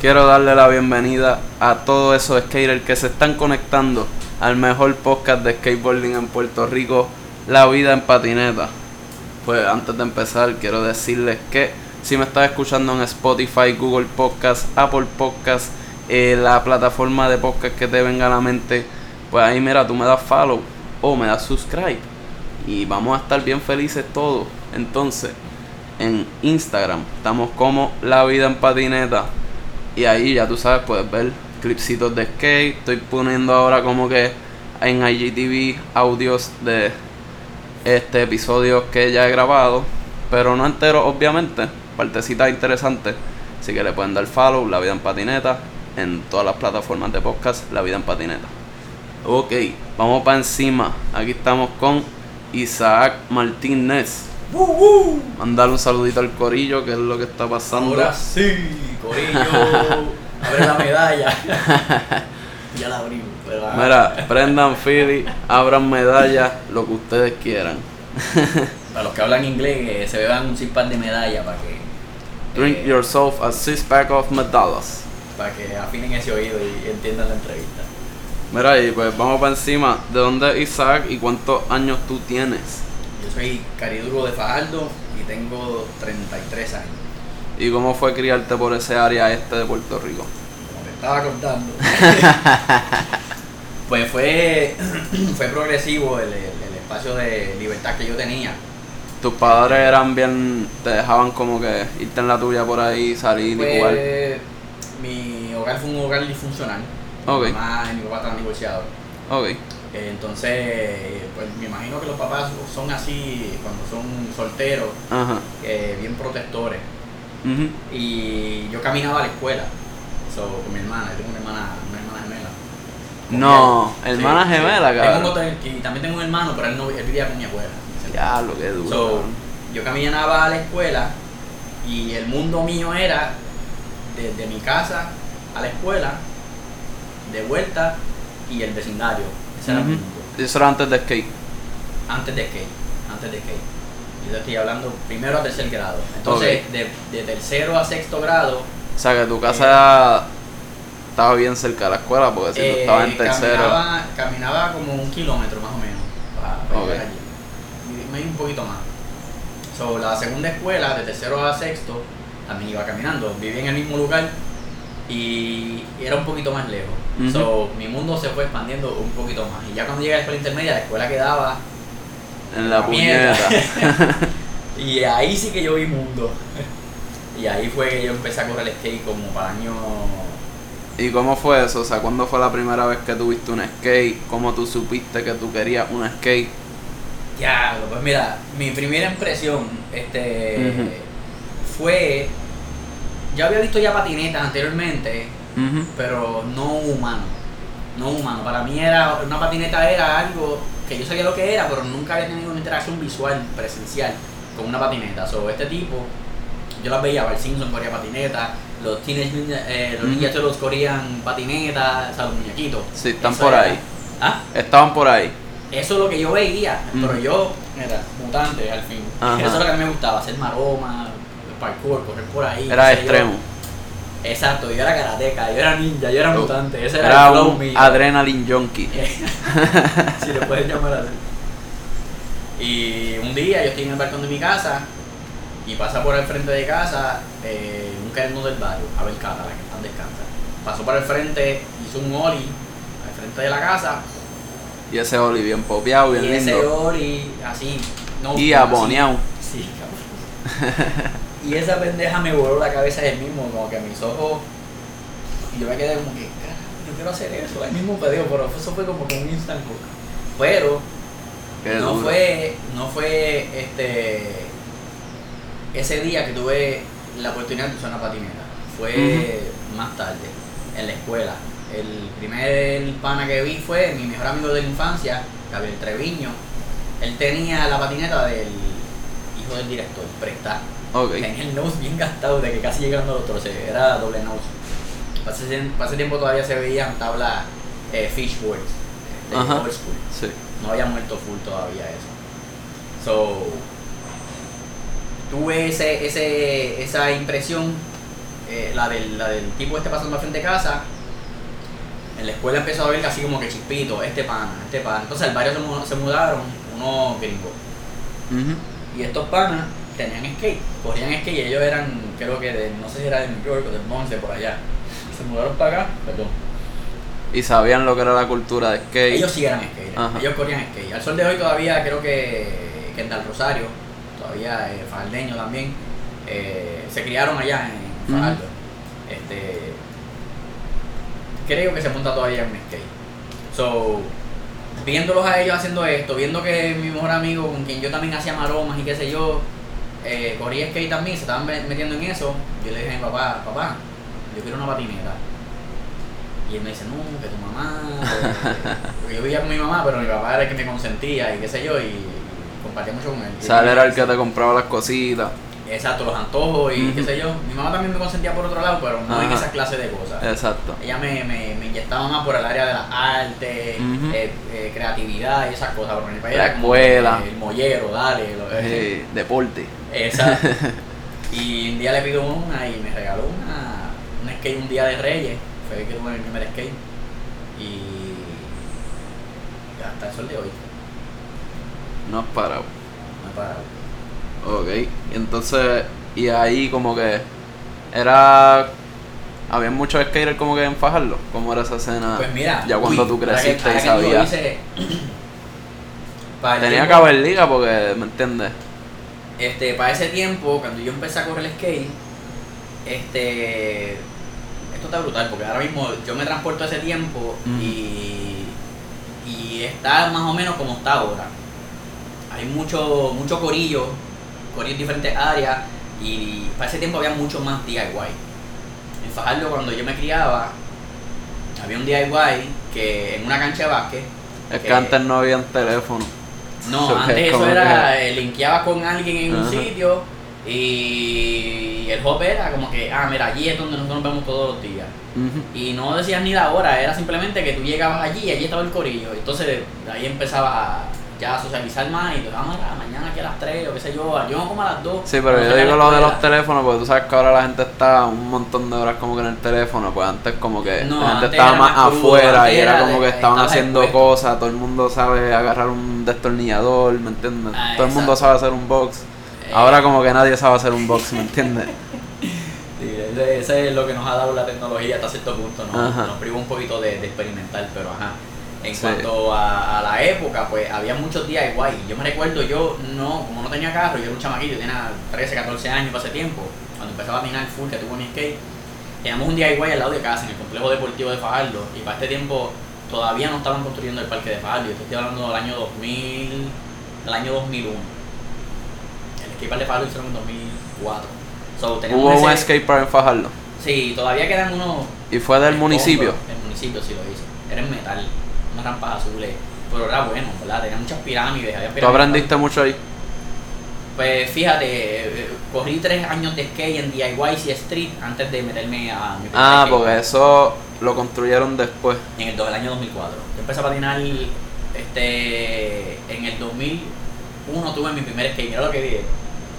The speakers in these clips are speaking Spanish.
quiero darle la bienvenida a todos esos skaters que se están conectando al mejor podcast de skateboarding en Puerto Rico, La Vida en Patineta. Pues antes de empezar, quiero decirles que si me estás escuchando en Spotify, Google Podcast, Apple Podcast, eh, la plataforma de podcast que te venga a la mente, pues ahí mira, tú me das follow o me das subscribe. Y vamos a estar bien felices todos. Entonces, en Instagram estamos como La Vida en Patineta. Y ahí ya tú sabes, puedes ver clipsitos de skate. Estoy poniendo ahora como que en IGTV audios de este episodio que ya he grabado. Pero no entero, obviamente. Partecitas interesantes. Así que le pueden dar follow, La Vida en Patineta. En todas las plataformas de podcast, La Vida en Patineta. Ok, vamos para encima. Aquí estamos con Isaac Martínez. ¡Woo, Mandar un saludito al corillo, que es lo que está pasando. Ahora sí, Corillo. Abre la medalla. ya la abrimos. Pero, Mira, prendan Philly, abran medallas, lo que ustedes quieran. Para los que hablan inglés, que se beban un six pack de medalla para que. Drink eh, yourself a six pack of medallas. Para que afinen ese oído y entiendan la entrevista. Mira, y pues vamos para encima. ¿De dónde es Isaac y cuántos años tú tienes? Soy cariduro de Fajardo y tengo 33 años. ¿Y cómo fue criarte por ese área este de Puerto Rico? Como te estaba contando. pues fue, fue progresivo el, el- el espacio de libertad que yo tenía. ¿Tus padres eran bien, te dejaban como que irte en la tuya por ahí, salir y jugar? Pues, mi hogar fue un hogar disfuncional. Ok. Mi mamá y mi papá estaban divorciados. Ok. Entonces, pues me imagino que los papás son así cuando son solteros, eh, bien protectores. Y yo caminaba a la escuela so, con mi hermana, yo tengo una hermana, una hermana gemela. Con No, hermana gemela, Tengo cabrón. otro- y también tengo un hermano, pero él, no, él vivía con mi abuela. Ya, lo que duro. So, yo caminaba a la escuela y el mundo mío era desde mi casa a la escuela, de vuelta y el vecindario. Ese era. Eso era antes de skate. Antes de skate, antes de skate. Yo te estoy hablando primero a tercer grado. Entonces, de, de tercero a sexto grado, O sea, que tu casa estaba bien cerca de la escuela, porque si tú eh, estabas en tercero. caminaba, caminaba como un kilómetro más o menos para, para Ok. llegar allí. Un poquito más. So, la segunda escuela, de tercero a sexto, también iba caminando. Vivía en el mismo lugar y era un poquito más lejos. So, mi mundo se fue expandiendo un poquito más. Y ya cuando llegué a la escuela intermedia, la escuela quedaba En la puñeta. y ahí sí que yo vi mundo. y ahí fue que yo empecé a correr skate como para año. ¿Y cómo fue eso? O sea, ¿cuándo fue la primera vez que tuviste un skate? ¿Cómo tú supiste que tú querías un skate? Ya, pues mira, mi primera impresión este, fue. Yo había visto ya patinetas anteriormente, Ujú. pero no humano. No humano. Para mí era una patineta era algo que yo sabía lo que era, pero nunca había tenido una interacción visual, presencial, con una patineta. So, este tipo, yo las veía, Bart Simpson corría patineta, los Teenage eh, los Ujú. Ninja Turtles corrían patineta, o sea, los muñequitos. Sí, están Eso por era- ahí. ¿Ah? Estaban por ahí. Eso es lo que yo veía, pero yo era mutante al fin. Ajá. Eso es lo que a mí me gustaba, hacer maroma, parkour, correr por ahí. Era sé yo. Exacto, yo era karateca, yo era ninja, yo era Oh. mutante, ese era, Era el flow un mío. adrenaline junkie. si le puedes llamar así. Y un día yo estoy en el balcón de mi casa y pasa por el frente de casa eh, un querendo del barrio, Abel Cata, la que están descansa. Pasó por el frente, hizo un ollie al frente de la casa Y ese Oli bien popeado, bien y ese lindo. ollie así, no, Y aboneado. Sí, cabrón. y esa pendeja me voló la cabeza él mismo, como que a mis ojos. Y yo me quedé como que, "Carajo, yo quiero hacer eso. El mismo pedido, pero eso fue como que un instant hook. Pero Qué no duro. fue, no fue este ese día que tuve la oportunidad de usar una patineta. Fue más tarde, en la escuela. El primer pana que vi fue mi mejor amigo de la infancia, Gabriel Treviño. Él tenía la patineta del hijo del director, Presta. Ok. Tenía el nose bien gastado de que casi llegando a los troces, era doble nose. Para ese, tiempo todavía se veían tablas eh, fishboards de Ajá. old school. Sí. No había muerto full todavía eso. So, tuve ese, ese, esa impresión eh, la, del, la del tipo este pasando al frente de casa, en la escuela empezó a ver así como que chispito, este pana, este pana. Entonces al barrio se, mu- se mudaron unos gringos. Ujú. Y estos panas tenían skate, corrían skate y ellos eran, creo que de, no sé si era de New York o del Bronx, de por allá. Se mudaron para acá, perdón. Y sabían lo que era la cultura de skate. Ellos sí eran skate, ellos corrían skate. Al sol de hoy todavía creo que Kendall Rosario, todavía eh, Fajardeño también, eh, se criaron allá en. Fajardo. Este, creo que se monta todavía en skate. So, viéndolos a ellos haciendo esto, viendo que mi mejor amigo, con quien yo también hacía maromas y qué sé yo, eh, corría skate también, se estaban me- metiendo en eso, yo le dije a mi papá, papá, yo quiero una patineta. Y él me dice, no, que tu mamá. Porque yo vivía con mi mamá, pero mi papá era el que me consentía y qué sé yo, y, y compartía mucho con él. Él era el que te compraba las cositas. Exacto, los antojos y qué sé yo. Mi mamá también me consentía por otro lado, pero no en Ajá. esa clase de cosas. Exacto. Ella me, me, me inyectaba más por el área de las artes, eh, eh, creatividad y esas cosas. Mi país La escuela. El mollero, dale. lo- Eh, deporte. Exacto. y un día le pido una y me regaló una, un skate un día de Reyes. Fue que tuve mi primer skate. Y hasta el sol de hoy No has parado. no he parado. Ok. Y entonces, y ahí como que era... Había muchos skaters como que en Fajardo. ¿Cómo era esa escena? Pues mira, Ya cuando uy, tú que- creciste y que sabías. el Tenía que tiempo- haber liga porque, ¿me entiendes? Este, para ese tiempo, cuando yo empecé a correr skate, este, esto está brutal porque ahora mismo yo me transporto a ese tiempo y, y está más o menos como está ahora. Hay mucho, mucho corillo, en diferentes áreas y para ese tiempo había mucho más DIY. En Fajardo cuando yo me criaba, había un DIY que en una cancha de básquet. Es que- antes no había teléfono. no, So, antes es eso era, eh, linkeabas con alguien en un sitio y el hop era como que, ah, mira, allí es donde nosotros nos vemos todos los días. Y no decías ni la hora, era simplemente que tú llegabas allí y allí estaba el corillo. Entonces de ahí empezabas a, ya socializar más y te vamos a mañana aquí a las 3 o qué sé yo, yo como a las 2. Sí, pero yo digo lo de los teléfonos porque tú sabes que ahora la gente está un montón de horas como que en el teléfono, pues antes como que No, la gente estaba más, crudo, afuera y era era como de- que estaban haciendo expuesto. cosas, todo el mundo sabe agarrar un destornillador, ¿me entiendes? Ah, todo el mundo sabe hacer un box. Eh. Ahora como que nadie sabe hacer un box, ¿me entiendes? Sí, ese, ese es lo que nos ha dado la tecnología hasta cierto punto, ¿no? Ajá. nos priva un poquito de, de experimentar, pero ajá. En Sí. cuanto a, a la época, pues había muchos DIY. Yo me recuerdo, yo no, como no tenía carro, yo era un chamaquito, yo tenía 13, 14 años para ese tiempo, cuando empezaba a minar full, que tuve mi skate, teníamos un DIY al lado de casa, en el complejo deportivo de Fajardo, y para este tiempo todavía no estaban construyendo el parque de Fajardo, yo estoy hablando del año 2000, del año 2001. El skatepark de Fajardo hicieron en 2004. So, Hubo un ese- skatepark en Fajardo Sí, todavía quedan unos. y fue del municipio. El municipio sí lo hizo. Era en metal, azules. Pero era bueno, ¿verdad? Tenía muchas pirámides. Había ¿Tú pirámides aprendiste mucho ahí? Pues fíjate, eh, corrí tres años de skate en DIY y Street antes de meterme a mi Ah, skate porque eso lo construyeron después. en el, año 2004. Yo empecé a patinar este, en el 2001 tuve mi primer skate. Mira lo que dije.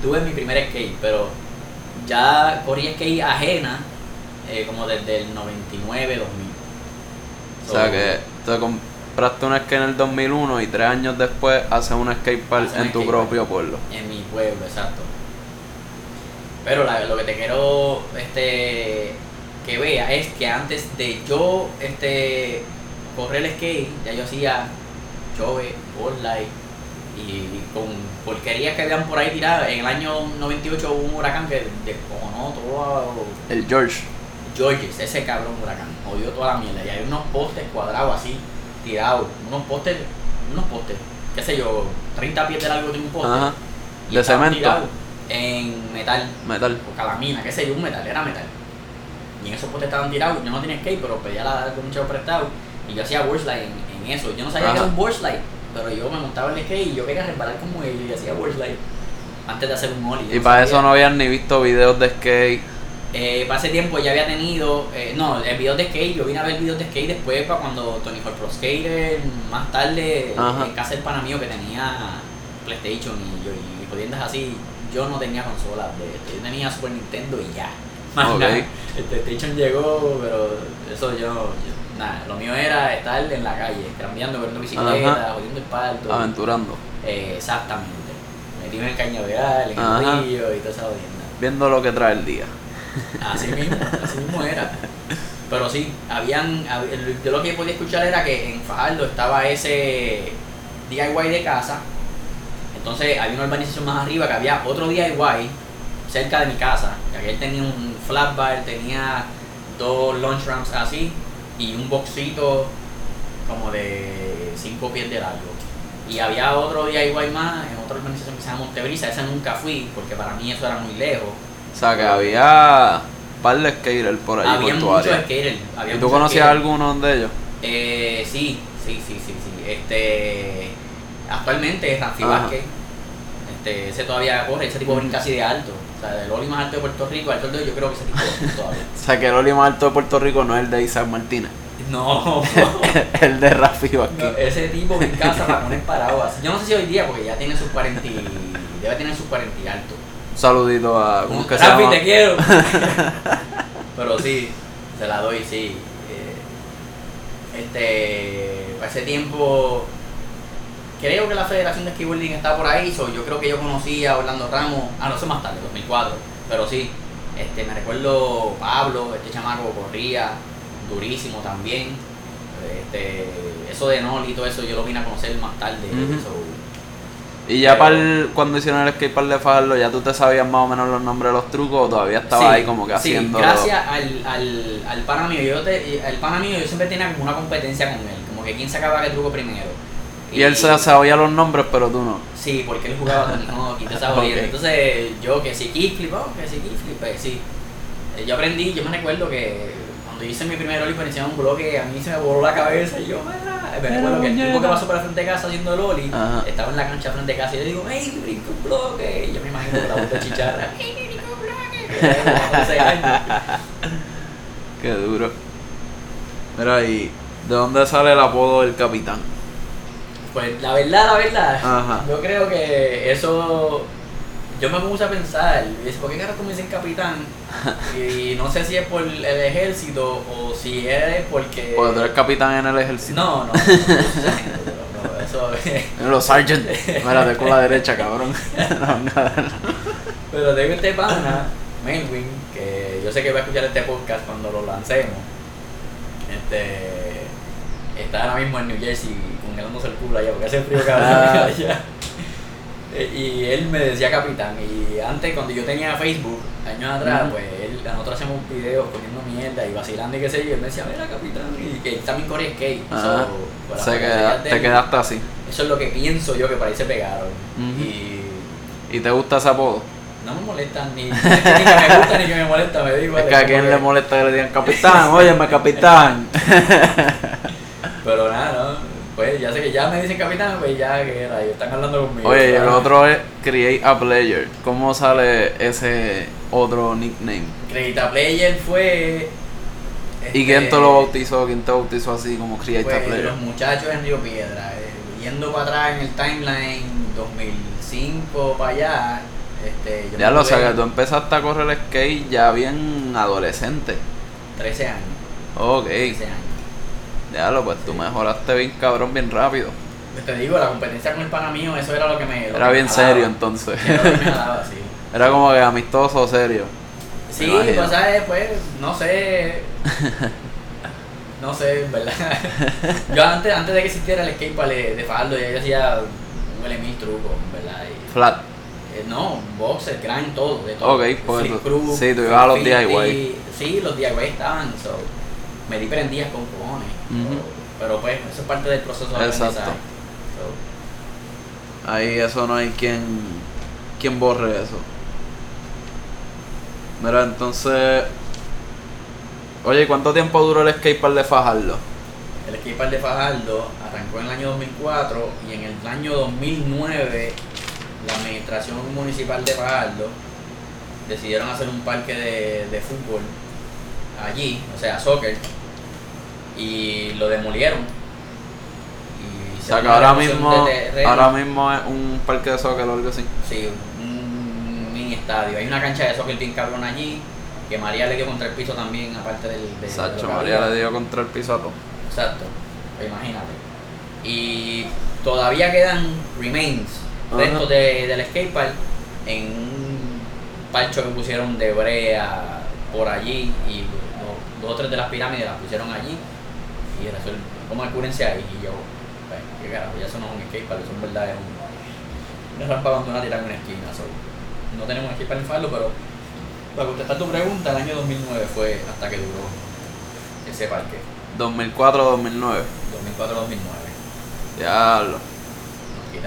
Tuve mi primer skate, pero ya corrí skate ajena eh, como desde el 99, 2000. O sea So, que te compraste un skate en el 2001 y tres años después haces un skatepark Haces un en tu skatepark. propio pueblo. En mi pueblo, exacto. Pero la- lo que te quiero este, que vea es que antes de yo este, correr el skate, ya yo hacía chove, light y con porquerías que habían por ahí tiradas. En el año 98 hubo un huracán que descojonó todo El George. Georges, ese cabrón huracán, jodió toda la mierda. Y hay unos postes cuadrados así, tirados, unos postes, unos postes, qué sé yo, 30 pies de largo tiene un poste. Ajá. y De cemento. En metal, Metal. o calamina, qué sé yo, un metal, era metal. Y en esos postes estaban tirados, yo no tenía skate, pero pedía la un chavo prestado. Y yo hacía slide en, en eso. Yo no sabía que Ajá. era un slide, pero yo me montaba en el skate y yo quería resbalar como él y hacía slide antes de hacer un ollie. yo Y para sabía. eso no habían ni visto videos de skate. Eh, para ese tiempo ya había tenido, eh, no, el video de skate, yo vine a ver videos de skate después para cuando Tony Hawk Pro Skater, más tarde Ajá. en casa del pana mío que tenía PlayStation y yo y jodiendas así, yo no tenía consolas de yo tenía Super Nintendo y ya. Más Ok. nada. El PlayStation llegó, pero eso yo, yo- nada, lo mío era estar en la calle, cambiando, corriendo bicicleta, jodiendo el parto. Aventurando. Eh, exactamente. Metido en el cañaveral, en Ajá. el río y toda esa jodienda. Viendo lo que trae el día. Así mismo, así mismo era. Pero sí, habían, yo lo que podía escuchar era que en Fajardo estaba ese DIY de casa. Entonces había una urbanización más arriba que había otro DIY cerca de mi casa. Que él tenía un flat bar, tenía dos lunch ramps así y un boxito como de 5 pies de largo. Y había otro DIY más en otra urbanización que se llama Montebrisa. Esa nunca fui porque para mí eso era muy lejos. O sea que había par de skaters por allí Había por tu muchos skaters. había ¿Y tú conocías alguno de ellos? Eh, sí, sí, sí, sí, sí. Este, actualmente es Rafi. Vázquez. Este, ese todavía corre, ese tipo brinca así de alto. O sea, el Oli más alto de Puerto Rico, alto de yo creo que ese tipo todavía. O sea que el Oli más alto de Puerto Rico no es el de Isaac Martínez. No, el de Rafi no, Vázquez. ese tipo brinca hasta para poner parado así. Yo no sé si hoy día, porque ya tiene sus 40 y, debe tener sus 40 y alto. Saludito a. ¿Cómo que se Rafi, llama? te quiero. Pero sí, se la doy, sí. Eh, Este, ese tiempo, creo que la Federación de Skateboarding está por ahí. so yo creo que yo conocí a Orlando Ramos, ah, no sé más tarde, 2004. Pero sí, este, me recuerdo Pablo, este chamaco corría durísimo también. Este, eso de Noli y todo eso yo lo vine a conocer más tarde. So, Y ya para el- cuando hicieron el skatepark de Fajardo, ¿ya tú te sabías más o menos los nombres de los trucos o todavía estaba Sí, ahí como que sí, haciendo. gracias al, al, al pana mío, yo te, el pana mío yo siempre tenía como una competencia con él, como que quién sacaba qué truco primero. Y él se sabía los nombres, pero tú no. Sí, porque él jugaba con no, y te estaba Ok. jodiendo. Entonces yo que si kickflip, oh, que si kickflip, pues sí. Eh, Yo aprendí, yo me recuerdo que cuando hice mi primer Oli de un bloque, a mí se me voló la cabeza y yo, me recuerdo que el tipo que pasó por el frente de casa haciendo el Oli, Ajá. estaba en la cancha frente de casa y yo digo, hey, brinco un bloque. Y yo me imagino con la voz de chicharra, hey, brinco un bloque. Yo tenía como 11 años. Qué duro. Mira, ¿y de dónde sale el apodo del capitán? Pues la verdad, la verdad, Ajá. yo creo que eso. Yo me puse a pensar, ¿por qué carajo me dicen capitán? Y no sé si es por el ejército o si es porque. Porque tú eres capitán en el ejército. No, no, no, no, no, eso. Los sergeant. Mírate con la derecha, cabrón. Pero tengo este pana, Melwin, que yo sé que va a escuchar este podcast cuando lo lancemos. Este. Está ahora mismo en New Jersey congelándose el culo allá porque hace frío cabrón Ah. allá. Eh, Y él me decía capitán. Y antes, cuando yo tenía Facebook, años atrás, pues él, nosotros hacemos videos comiendo mierda y vacilando y qué sé yo. Y él me decía, mira capitán. Y que él también corría skate. So, por las Se queda- te quedaste así. Eso es lo que pienso yo que por ahí se pegaron. Y ¿Y te gusta ese apodo? no me molestan ni, ni que me gusta ni que me molesta, me igual. Es que a que- le molesta que le digan capitán, óyeme capitán. Pero nada, ¿no? Pues ya sé que ya me dicen capitán, pues ya que rayos, están hablando conmigo. Oye, y el ¿sabes? otro es Create a Player. ¿Cómo sale ese otro nickname? Credita Player fue. ¿Y este, quién te lo bautizó? ¿Quién te bautizó así como Create a Pues Player? los muchachos en Río Piedra, eh, yendo para atrás en el timeline 2005 para allá. Este, yo Ya lo que tú empezaste a correr skate ya bien adolescente. 13 años. Ok, 13 años. Ya lo, pues tú mejoraste bien cabrón, bien rápido. Pues te digo, la competencia con el pana mío, eso era lo que me. lo Era que bien me serio entonces. Era lo que me jalaba, sí. Era como que amistoso, serio. Sí, pues, ¿sabes? Pues, no sé. No sé, en verdad. Yo antes, antes de que existiera el skatepark de, de ya yo hacía un mil trucos, verdad. Y, Flat. eh, no, boxer, grind, todo, de todo. Ok, pues Flip tú- crew, sí, tú ibas a los 50, DIY. Sí, los DIY estaban, so, me di prendías con cojones. Pero pues, eso es parte del proceso de Exacto. So, Ahí eso no hay quien, quien borre eso. Mira, entonces... Oye, ¿y ¿cuánto tiempo duró el skatepark de Fajardo? El skatepark de Fajardo arrancó en el año 2004 y en el año 2009 la administración municipal de Fajardo decidieron hacer un parque de, de fútbol allí, o sea, soccer, y lo demolieron. Y O sea, que ahora mismo, ahora mismo es un parque de soccer o algo así. Sí, un mini estadio. Hay una cancha de soccer bien cabrón allí. que María le dio contra el piso también, aparte del... de- de lo Sacho, que María le dio contra el piso a todo. Exacto, imagínate. Y todavía quedan remains, restos de, del skatepark en un parcho que pusieron de brea por allí y dos o tres de las pirámides las pusieron allí y resuelven, como cúrense ahí y yo, pues, qué carajo, ya eso no es un skatepark, eso en verdad es un, una rampa abandonada tirada en una esquina. so, no tenemos skatepark en Farlo, pero para contestar tu pregunta, el año 2009 fue hasta que duró ese parque. 2004-2009. 2004-2009. Diablo.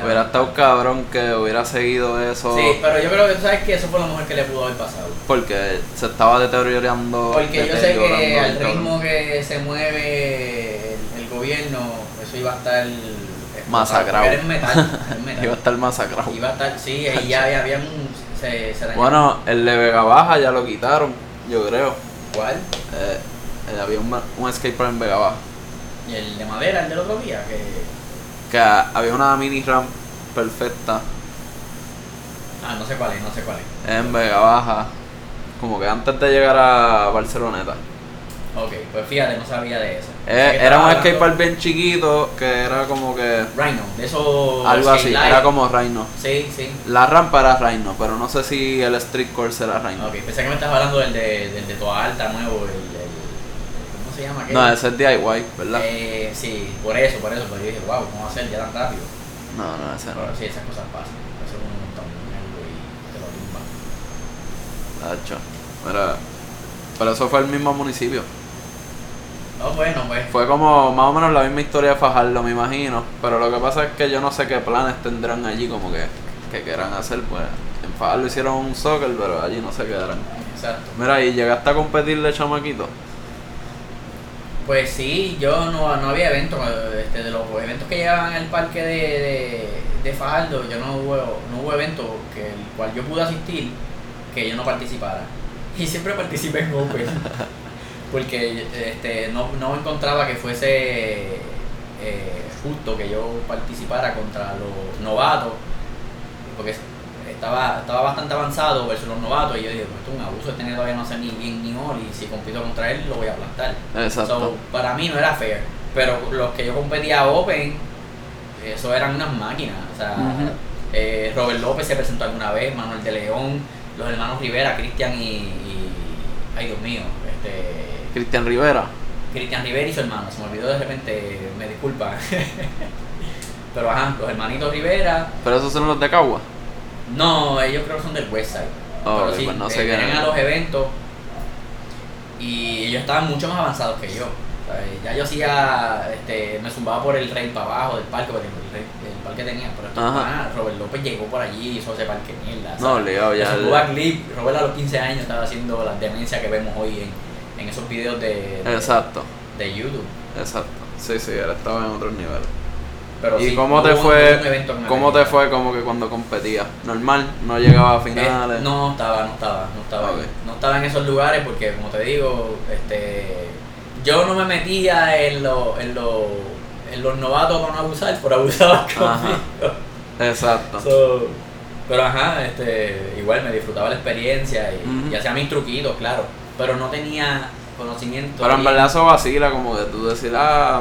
Hubiera estado cabrón que hubiera seguido eso. Sí, pero yo creo que tú sabes que eso fue lo mejor que le pudo haber pasado. Porque se estaba deteriorando. Porque yo sé que al cabrón. ritmo que se mueve el, el gobierno, eso iba a estar eh, Masacrado. Era metal, metal. Iba a estar masacrado. Iba a estar, sí, y ya había, había un, se, se. Bueno, el de Vega Baja ya lo quitaron, yo creo. ¿Cuál? Eh, eh, había un, un skatepark en Vega Baja. Y el de madera, el del otro día, que... Que había una mini ramp perfecta Ah, no sé cuál es, no sé cuál es. en Vega Baja. Como que antes de llegar a Barceloneta. Ok, pues fíjate, no sabía de eso. Eh, era un skatepark bien chiquito que era como que. Rhino, de eso... Algo así, era como Rhino. Sí, sí. La rampa era Rhino, pero no sé si el street course era Rhino. Ok, pensé que me estabas hablando del de, del de Toa Alta nuevo, el, el- ¿cómo se llama? No, ese es DIY, ¿verdad? Eh, sí, por eso, por eso, pero yo dije, wow, ¿cómo ser ya tan rápido? No, no, ese no. Pero sí, esas cosas pasan, eso es un montón y te lo tumba. Tacho. Mira, pero eso fue el mismo municipio. Oh, bueno, pues, Fue como más o menos la misma historia de Fajardo, me imagino. Pero lo que pasa es que yo no sé qué planes tendrán allí, como que, que quieran hacer. Pues en Fajardo hicieron un soccer, pero allí no sé qué harán. exacto. Mira, y llegaste a competirle chamaquito. Pues sí, yo no, no había eventos, este, de los eventos que llegaban al parque de, de, de Fajardo, yo no hubo, no hubo evento que el cual yo pude asistir que yo no participara. Y siempre participé en Open, porque este, no, no encontraba que fuese eh, justo que yo participara contra los novatos, porque estaba, estaba bastante avanzado versus los novatos, y yo dije, pues esto es un abuso de tener todavía no sé ni bien ni all, y si compito contra él lo voy a aplastar. Exacto. So, para mí no era fair. Pero los que yo competía Open, eso eran unas máquinas. O sea, eh, Robert López se presentó alguna vez, Manuel de León, los hermanos Rivera, Cristian y, y- Ay, Dios mío. Este, Cristian Rivera. Cristian Rivera y su hermano. Se me olvidó de repente, me disculpa. Pero ajá, los hermanitos Rivera. Pero esos son los de Cagua. No, ellos creo que son del website. Oh, pero sí, pues no sé era. a los eventos y ellos estaban mucho más avanzados que yo. Ya yo hacía, este, me zumbaba por el rey para abajo del parque, porque el, rey- el parque tenía, pero panas, Robert López llegó por allí y hizo ese parque mierda. No, obligado, ya el- el... backflip, Robert a los 15 años estaba haciendo la demencia que vemos hoy en, en esos videos de, de, Exacto, de YouTube. exacto. Sí, sí, él estaba en otros niveles. Pero ¿Y sí, cómo te fue? ¿Cómo te fue como que cuando competías? Normal, no llegaba a Eh, finales. no estaba, no estaba, no estaba, Ok. ahí. no estaba en esos lugares porque como te digo, este, yo no me metía en, lo, en, lo, en los novatos para no abusar, por abusar conmigo. Exacto. So, pero ajá, este, igual me disfrutaba la experiencia y, hacía mis truquitos, claro, pero no tenía conocimiento. Pero en verdad eso vacila como que tú decir, ah,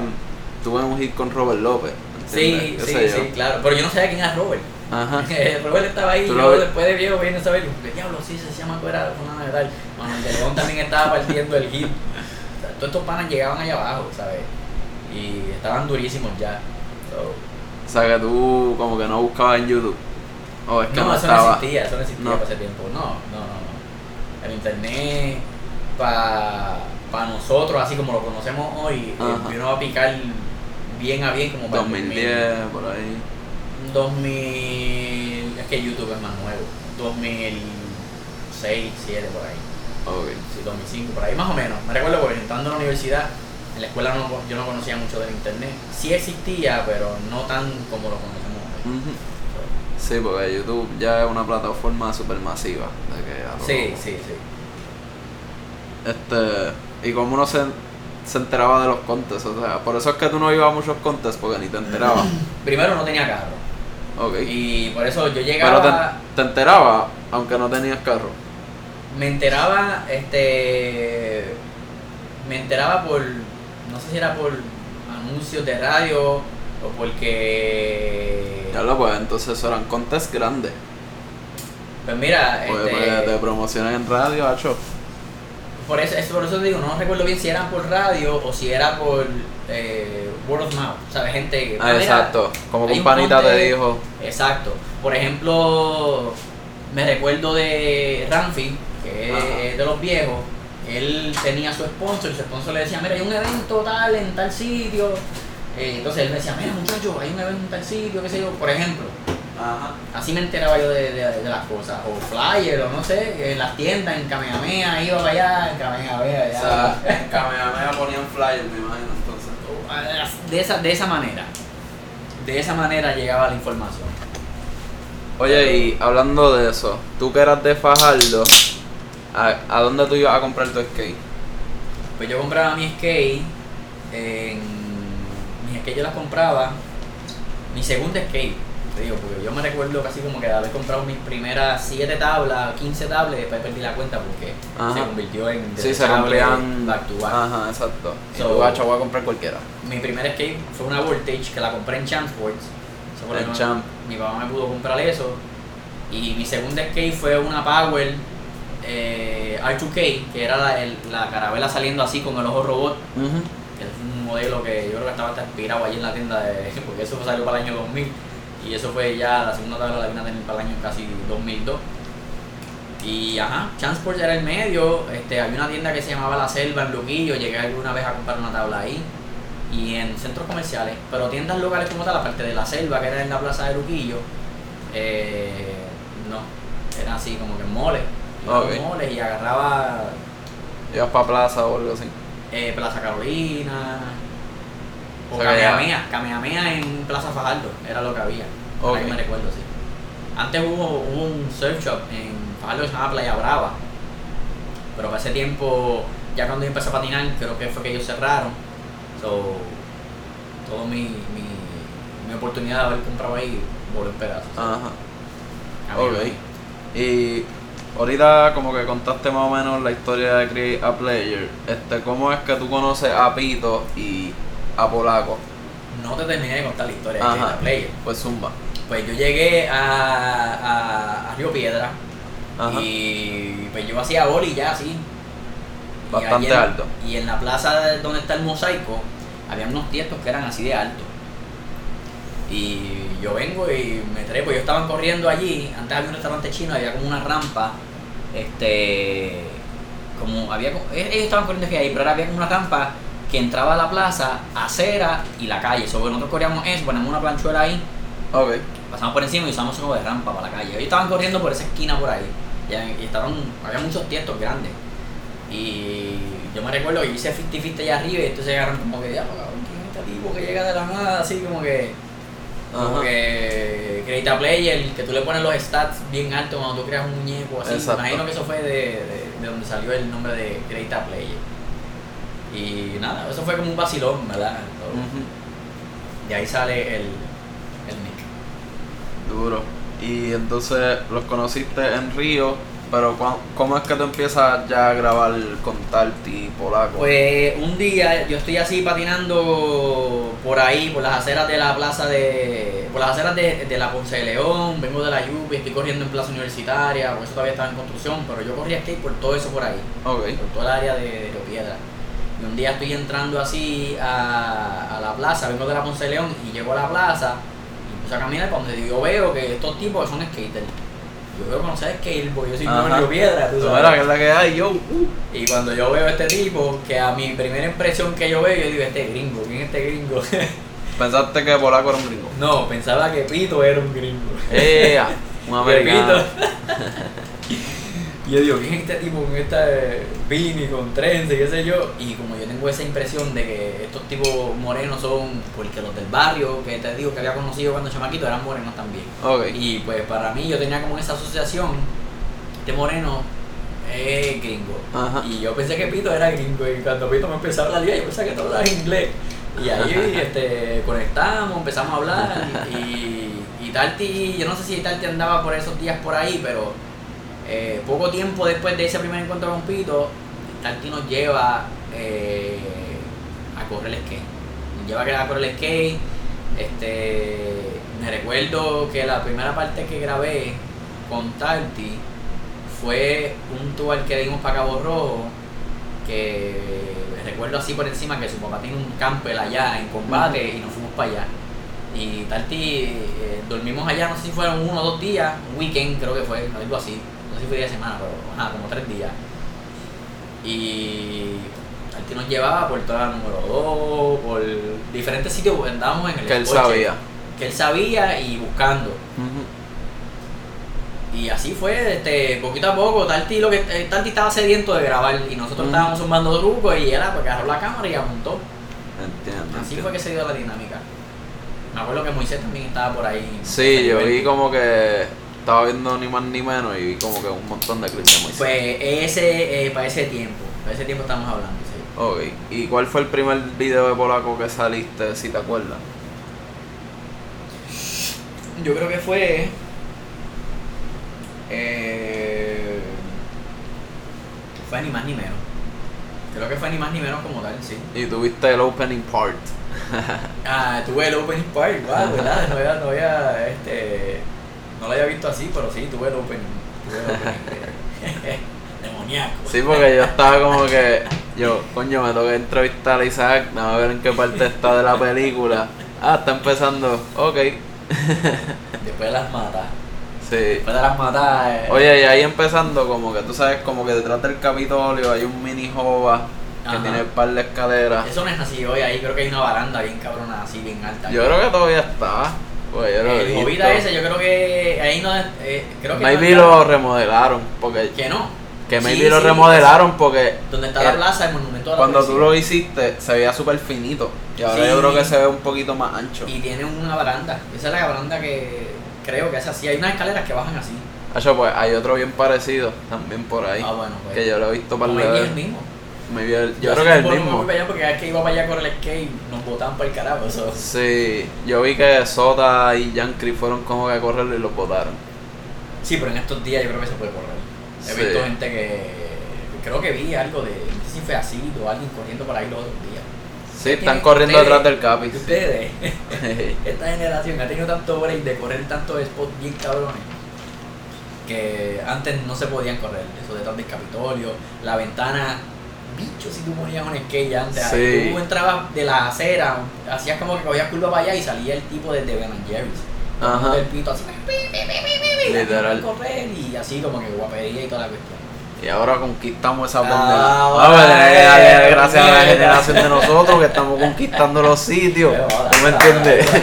tuve un hit con Robert López. Sí, ¿entiendes? sí, ¿Qué sé yo? sí, claro, pero yo no sabía quién era Robert. Aja. Robert estaba ahí, Tú yo después de viejo viene a saber, ¿qué diablo? Sí, se llama fuera fulano de tal. Manuel de León también estaba partiendo el hit. O sea, todos estos panas llegaban allá abajo, ¿sabes? Y estaban durísimos ya. So, O sea que tú como que no buscabas en YouTube. O es que no, no, eso no existía, eso no existía No. para ese tiempo. No, no, no, no. El internet para nosotros, así como lo conocemos hoy, Ajá. eh, vino a picar bien a bien como para el 2010, por ahí. 2000, es que YouTube es más nuevo, 2006, 2007 por ahí, Ok. sí, 2005 por ahí más o menos. Me recuerdo porque entrando a la universidad, en la escuela no, yo no conocía mucho del internet, sí existía, pero no tan como lo conocemos hoy. Ujú. Sí, porque YouTube ya es una plataforma super masiva. De que Sí, sí, sí. Este, y como uno se, se enteraba de los contests, o sea, por eso es que tú no ibas a muchos contests porque ni te enterabas. Primero no tenía carro Ok. y por eso yo Pero llegaba... te, te enterabas aunque no tenías carro. me enteraba, este, me enteraba por, no sé si era por anuncios de radio o porque... Ya lo pues, entonces eso eran contests grandes. Pues mira, Pues, este, pues, te promocionan en radio, hacho. Por, eso, eso- por eso te digo, no recuerdo bien si eran por radio o si era por eh, word of mouth, ¿sabes? Gente que... Ah, mira, exacto. Como companita te dijo. Exacto. Por ejemplo, me recuerdo de Ramfi, que Ajá. es de los viejos. Él tenía su sponsor y su sponsor le decía, mira, hay un evento tal en tal sitio. Eh, entonces él me decía, mira muchachos, hay un evento en tal sitio, qué sé yo. Por ejemplo, Ajá. así me enteraba yo de, de- de las cosas. O flyer, o no sé, en las tiendas, en Kamehameha, iba para allá, en Kamehameha, O sea, en Kamehameha ponían flyers, me imagino, entonces. de, esa, de esa manera. De esa manera llegaba la información. Oye, y hablando de eso, tú que eras de Fajardo, ¿a, a dónde tú ibas a comprar tu skate? Pues yo compraba mi skate, en, mis skate yo las compraba, mi segundo skate, te digo, porque yo me recuerdo casi como que de haber comprado mis primeras 7 tablas, 15 tablas, y después perdí la cuenta porque Ajá. se convirtió en Sí, se rompían. back to back. Ajá, exacto. Y So- tú, gacho, voy a comprar cualquiera. Mi primer skate fue una Voltage que la compré en Champ Sports. Eso fue lo En Champ. Mi papá me pudo comprar eso. Y mi segunda skate fue una Power eh, R2K, que era la, el- la carabela saliendo así con el ojo robot. que es un modelo que yo creo que estaba hasta inspirado allí en la tienda, de, porque eso salió para el año 2000 y eso fue ya la segunda tabla la vine a tener para el año casi 2002. Y ajá, Transport era el medio, este, había una tienda que se llamaba La Selva en Luquillo, llegué alguna vez a comprar una tabla ahí y en centros comerciales, pero tiendas locales como tal, aparte de La Selva que era en la plaza de Luquillo, eh, no, era así como que en moles, iba a los Ok. moles y agarraba Ibas para plaza o algo así. eh, Plaza Carolina o, Kamehameha, Kamehameha en Plaza Fajardo, era lo que había. Ok. Ahí me recuerdo, sí. Antes hubo, hubo un surf shop en Fajardo que se llamaba Playa Brava, pero para ese tiempo, ya cuando yo empecé a patinar, creo que fue que ellos cerraron. So, todo mi, mi, mi oportunidad de haber comprado ahí voló en pedazos. Ajá. Ok. Y ahorita como que contaste más o menos la historia de Create a Player. Este, ¿cómo es que tú conoces a Pito y a Polaco? No te terminé de contar la historia de. Data Player. Pues zumba. Pues yo llegué a, a, a Río Piedra Ajá. y pues yo hacía boli ya así. Y Bastante en- alto. Y en la plaza de- donde está el mosaico, había unos tiestos que eran así de altos. Y yo vengo y me trepo, ellos estaban corriendo allí, antes había un restaurante chino, había como una rampa, este, como había, co- ellos estaban corriendo aquí ahí, pero ahora había como una rampa que entraba a la plaza, acera y la calle. Sobre nosotros corríamos eso, ponemos una planchuela ahí Ok. pasamos por encima y usamos como de rampa para la calle. Ellos estaban corriendo por esa esquina por ahí. Y, y estaban, había muchos tiestos grandes. Y yo me recuerdo que hice 50-50 allá arriba y entonces llegaron como que, ya, ¿quién es este tipo que llega de la nada? Así como que, como Ajá. que Create a Player, que tú le pones los stats bien altos cuando tú creas un muñeco así. Exacto. Imagino que eso fue de, de, de donde salió el nombre de Create a Player. Y nada, eso fue como un vacilón, ¿verdad? De ahí sale el, el nick. Duro. Y entonces los conociste en Río, pero ¿cómo es que tú empiezas ya a grabar con Tarti Polaco? Pues un día yo estoy así patinando por ahí, por las aceras de la plaza de. por las aceras de, de la Ponce de León, vengo de la lluvia, estoy corriendo en plaza universitaria, porque eso todavía estaba en construcción, pero yo corría skate por todo eso por ahí, por toda el área de, de Río Piedra. Y un día estoy entrando así a, a la plaza, vengo de la Ponce de León y llego a la plaza y empiezo a caminar donde yo veo que estos tipos son skaters. Yo veo conocer skateboard, yo soy. Río Piedra, tú sabes. mira, que es la que hay, yo. uh. Y cuando yo veo a este tipo, que a mi primera impresión que yo veo, yo digo, este gringo, ¿quién es este gringo? Pensaste que Polaco era un gringo. no, pensaba que Pito era un gringo. ¡Ea! Un americano. y yo digo, ¿quién es este tipo con esta eh, beanie, con trenza y qué sé yo? Y como yo tengo esa impresión de que estos tipos morenos son, porque los del barrio, que te digo que había conocido cuando chamaquito, eran morenos también. Y pues para mí yo tenía como esa asociación, este moreno es gringo. Ajá. Y yo pensé que Pito era gringo y cuando Pito me empezó a hablar, yo pensaba que todo hablaba inglés. Y ahí este, conectamos, empezamos a hablar y, y Tarti, yo no sé si Tarti andaba por esos días por ahí, pero Eh, poco tiempo después de ese primer encuentro con Pito, Tarty nos lleva eh, a correr el skate. Lleva a correr el skate. Este, me recuerdo que la primera parte que grabé con Tarty fue un tour que dimos para Cabo Rojo. Que recuerdo así por encima que su papá tiene un camper allá en combate y nos fuimos para allá. Y Tarty, eh, dormimos allá, no sé si fueron uno o dos días, un weekend creo que fue, algo así. No sé si fue día de semana, pero ajá, como tres días. Y Tarty nos llevaba por toda la número 2, por diferentes sitios, andábamos en el Que él coche, sabía. Que él sabía y buscando. Y así fue, este, poquito a poco, Tarty, lo que, eh, Tarty estaba sediento de grabar y nosotros estábamos sumando trucos y era pues agarró la cámara y apuntó. Entiendo. Así entiendo. fue que se dio la dinámica. Me acuerdo que Moisés también estaba por ahí. Sí, yo vi como que estaba viendo ni más ni menos y vi como que un montón de clips de Moisés. Pues ese, eh, para ese tiempo, para ese tiempo estamos hablando, sí. Ok, ¿y cuál fue el primer video de polaco que saliste, si te acuerdas? Yo creo que fue. Eh, fue ni más ni menos. Creo que fue ni más ni menos como tal, sí. Y tuviste el opening part. Ah, tuve el opening party, wow, ¿verdad? No había, no había, este, no lo había visto así, pero sí, tuve el opening. Tuve el de- demoníaco. Sí, porque yo estaba como que, yo, coño, me toca entrevistar a Isaac, a ver en qué parte está de la película. Ah, está empezando, ok. Después de las matas. Sí. Después de las matas. eh, Oye, y ahí empezando, como que tú sabes, como que detrás del Capitolio hay un mini jova que Ajá. tiene un par de escaleras. Eso no es así hoy, ahí creo que hay una baranda bien cabrona, así bien alta. Yo creo que todavía está. Pues yo lo he el visto. Movida ese, yo creo que ahí no. Eh, creo que Maybe no lo remodelaron, porque Que no. que Sí, maybe lo remodelaron porque Donde está la eh, plaza, el monumento a la cuando tú lo hiciste se veía súper finito y ahora Sí. yo creo que se ve un poquito más ancho. Y tiene una baranda. Esa es la baranda que creo que es así. Hay unas escaleras que bajan así. Hacho, pues hay otro bien parecido también por ahí Ah, bueno, pues. que yo lo he visto para el mismo. Maybe yo, hace creo que es el mismo. voy para allá porque cada vez que iba para allá a correr el skate nos botaban para el carajo. Eso. Sí, yo vi que Sota y Yankee fueron como que a correrlo y los botaron. Sí, pero en estos días yo creo que se puede correr. He Sí. visto gente que. Creo que vi algo de. No sé si fue así o alguien corriendo por ahí los otros días. Sí, están corriendo ustedes- detrás del Capi. Ustedes, esta generación ha tenido tanto break de correr tantos spots bien cabrones que antes no se podían correr. Eso detrás del Capitolio, la ventana. Bicho, si tú ponías un skate antes, ahí tú entrabas de la acera, hacías como que cogías curva para allá y salía el tipo desde Ben Jerry's. Ajá. El pito así, Literal. y así como que guapería y toda la cuestión. Y ahora conquistamos esa Ah, pendeja. Ah, vale, gracias a la generación de nosotros que estamos conquistando los sitios. ¿Tú me entiendes?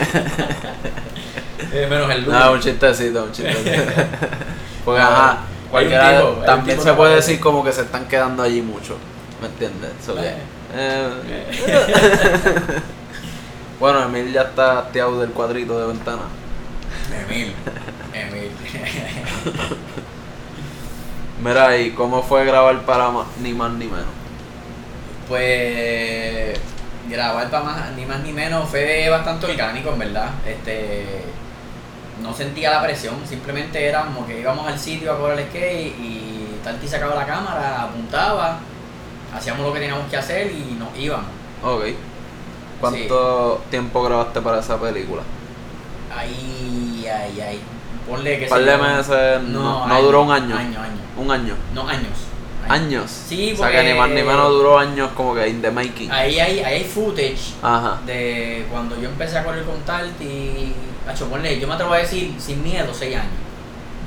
Eh, menos el No, un chistecito, un chistecito. Porque, ajá, cualquiera tipo, también se puede decir como que se están quedando allí mucho. ¿Me entiendes? So que, Eh. eh. bueno, Emil ya está hastiado del cuadrito de ventana. Emil, Emil. Mira, ¿y cómo fue grabar para ni más ni menos? Pues grabar para más, ni más ni menos fue bastante orgánico en verdad. Este no sentía la presión, simplemente era como que íbamos al sitio a correr el skate y Tarty sacaba la cámara, apuntaba, hacíamos lo que teníamos que hacer y nos íbamos. Ok. ¿Cuánto tiempo grabaste para esa película? Ahí, ahí, ahí. Ponle que Un par de meses, no, no año, duró un año. Año, año. Un año. No, años. Años. Sí, O sea que porque- ni más ni menos duró años como que in the making. Ahí hay, ahí hay footage Ajá. de cuando yo empecé a correr con Tarty. Hacho, ponle, yo me atrevo a decir sin miedo, 6 años.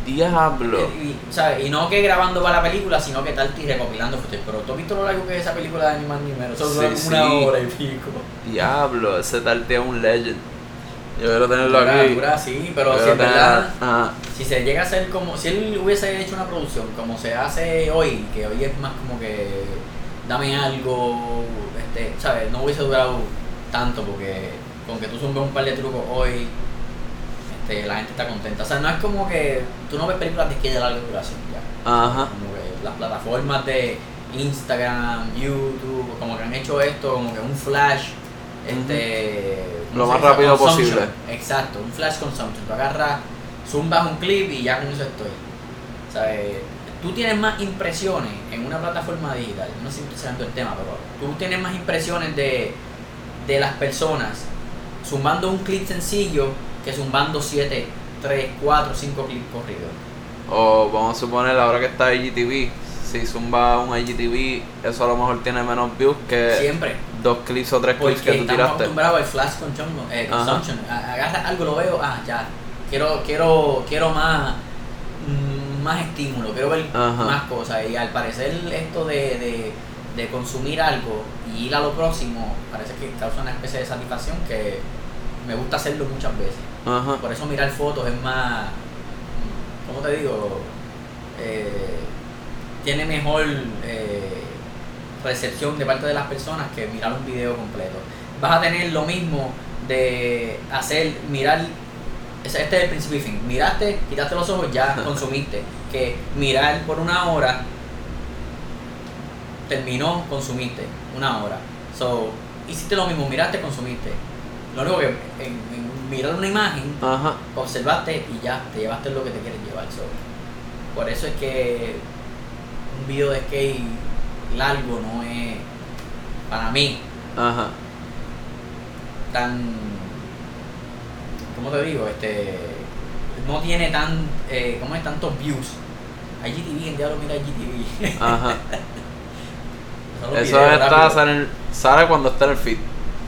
Diablo. Y, y, ¿sabes? y no que grabando para la película, sino que Tarty recopilando footage. Pero tú has visto lo largo que es esa película de ni más ni menos. Eso Sí, dura sí. una hora y pico. Diablo, ese tal es un legend. Yo quiero tenerlo Dura, aquí. dura, sí, pero si en verdad, Ajá. si se llega a hacer como, si él hubiese hecho una producción como se hace hoy, que hoy es más como que dame algo, este, ¿sabes? No hubiese durado tanto porque con que tú zumbes un par de trucos hoy, este, la gente está contenta. O sea, no es como que tú no ves películas de que de larga duración ya. Ajá. Como que las plataformas de Instagram, YouTube, como que han hecho esto, como que un flash, este, Lo ¿cómo más rápido posible. Exacto, un flash consumption. Tú agarras, zumbas un clip y ya con eso estoy. O sea, eh, tú tienes más impresiones en una plataforma digital, no estoy empezando el tema, pero tú tienes más impresiones de, de las personas zumbando un clip sencillo que zumbando 7, 3, 4, 5 clips corridos. O vamos a suponer ahora que está IGTV, si zumba un IGTV, eso a lo mejor tiene menos views que Siempre. dos clips o tres clips que tú tiraste. acostumbrados al flash consumption. Eh, consumption. Agarra algo, lo veo, ah, ya. Quiero, quiero, quiero más, mm, más estímulo, quiero ver Ajá. más cosas. Y al parecer esto de, de, de consumir algo y ir a lo próximo, parece que causa una especie de satisfacción que me gusta hacerlo muchas veces. Ajá. Por eso mirar fotos es más, ¿cómo te digo? Eh, tiene mejor eh, recepción de parte de las personas que mirar un video completo. Vas a tener lo mismo de hacer, mirar, este es el principio y fin. Miraste, quitaste los ojos, ya consumiste. Que mirar por una hora, terminó, consumiste. Una hora. So, hiciste lo mismo, miraste, consumiste. Lo único que en, en mirar una imagen, Ajá. observaste y ya, te llevaste lo que te quieres llevar. So, por eso es que un video de skate largo no es, para mí, Ajá. tan, ¿cómo te digo? Este, no tiene tan, eh, ¿cómo es? Tantos views. IGTV, el diablo mira IGTV. Ajá. Eso está, sale, en- sale cuando está en el feed,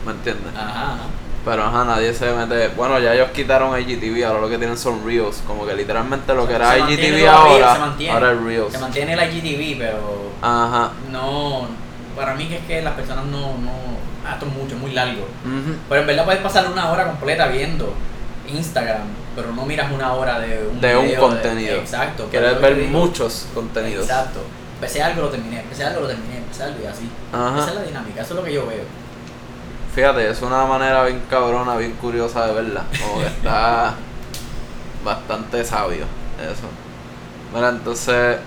¿me entiendes? Ajá, ajá. Pero ajá, nadie se mete. Bueno, ya ellos quitaron IGTV, ahora lo que tienen son Reels. Como que literalmente lo que era IGTV ahora, mantiene. ahora es Reels. Se mantiene el IGTV, pero Ajá. no, para mí que es que las personas no, no, ah, esto es mucho, es muy largo. Pero en verdad puedes pasar una hora completa viendo Instagram, pero no miras una hora de un, De un contenido. exacto. Quieres ver digo- muchos contenidos. Exacto. Empecé algo, lo terminé, empecé algo, lo terminé, empecé algo y así. Ajá. Esa es la dinámica, eso es lo que yo veo. Fíjate, es una manera bien cabrona, bien curiosa de verla. Como que está bastante sabio eso. Mira, entonces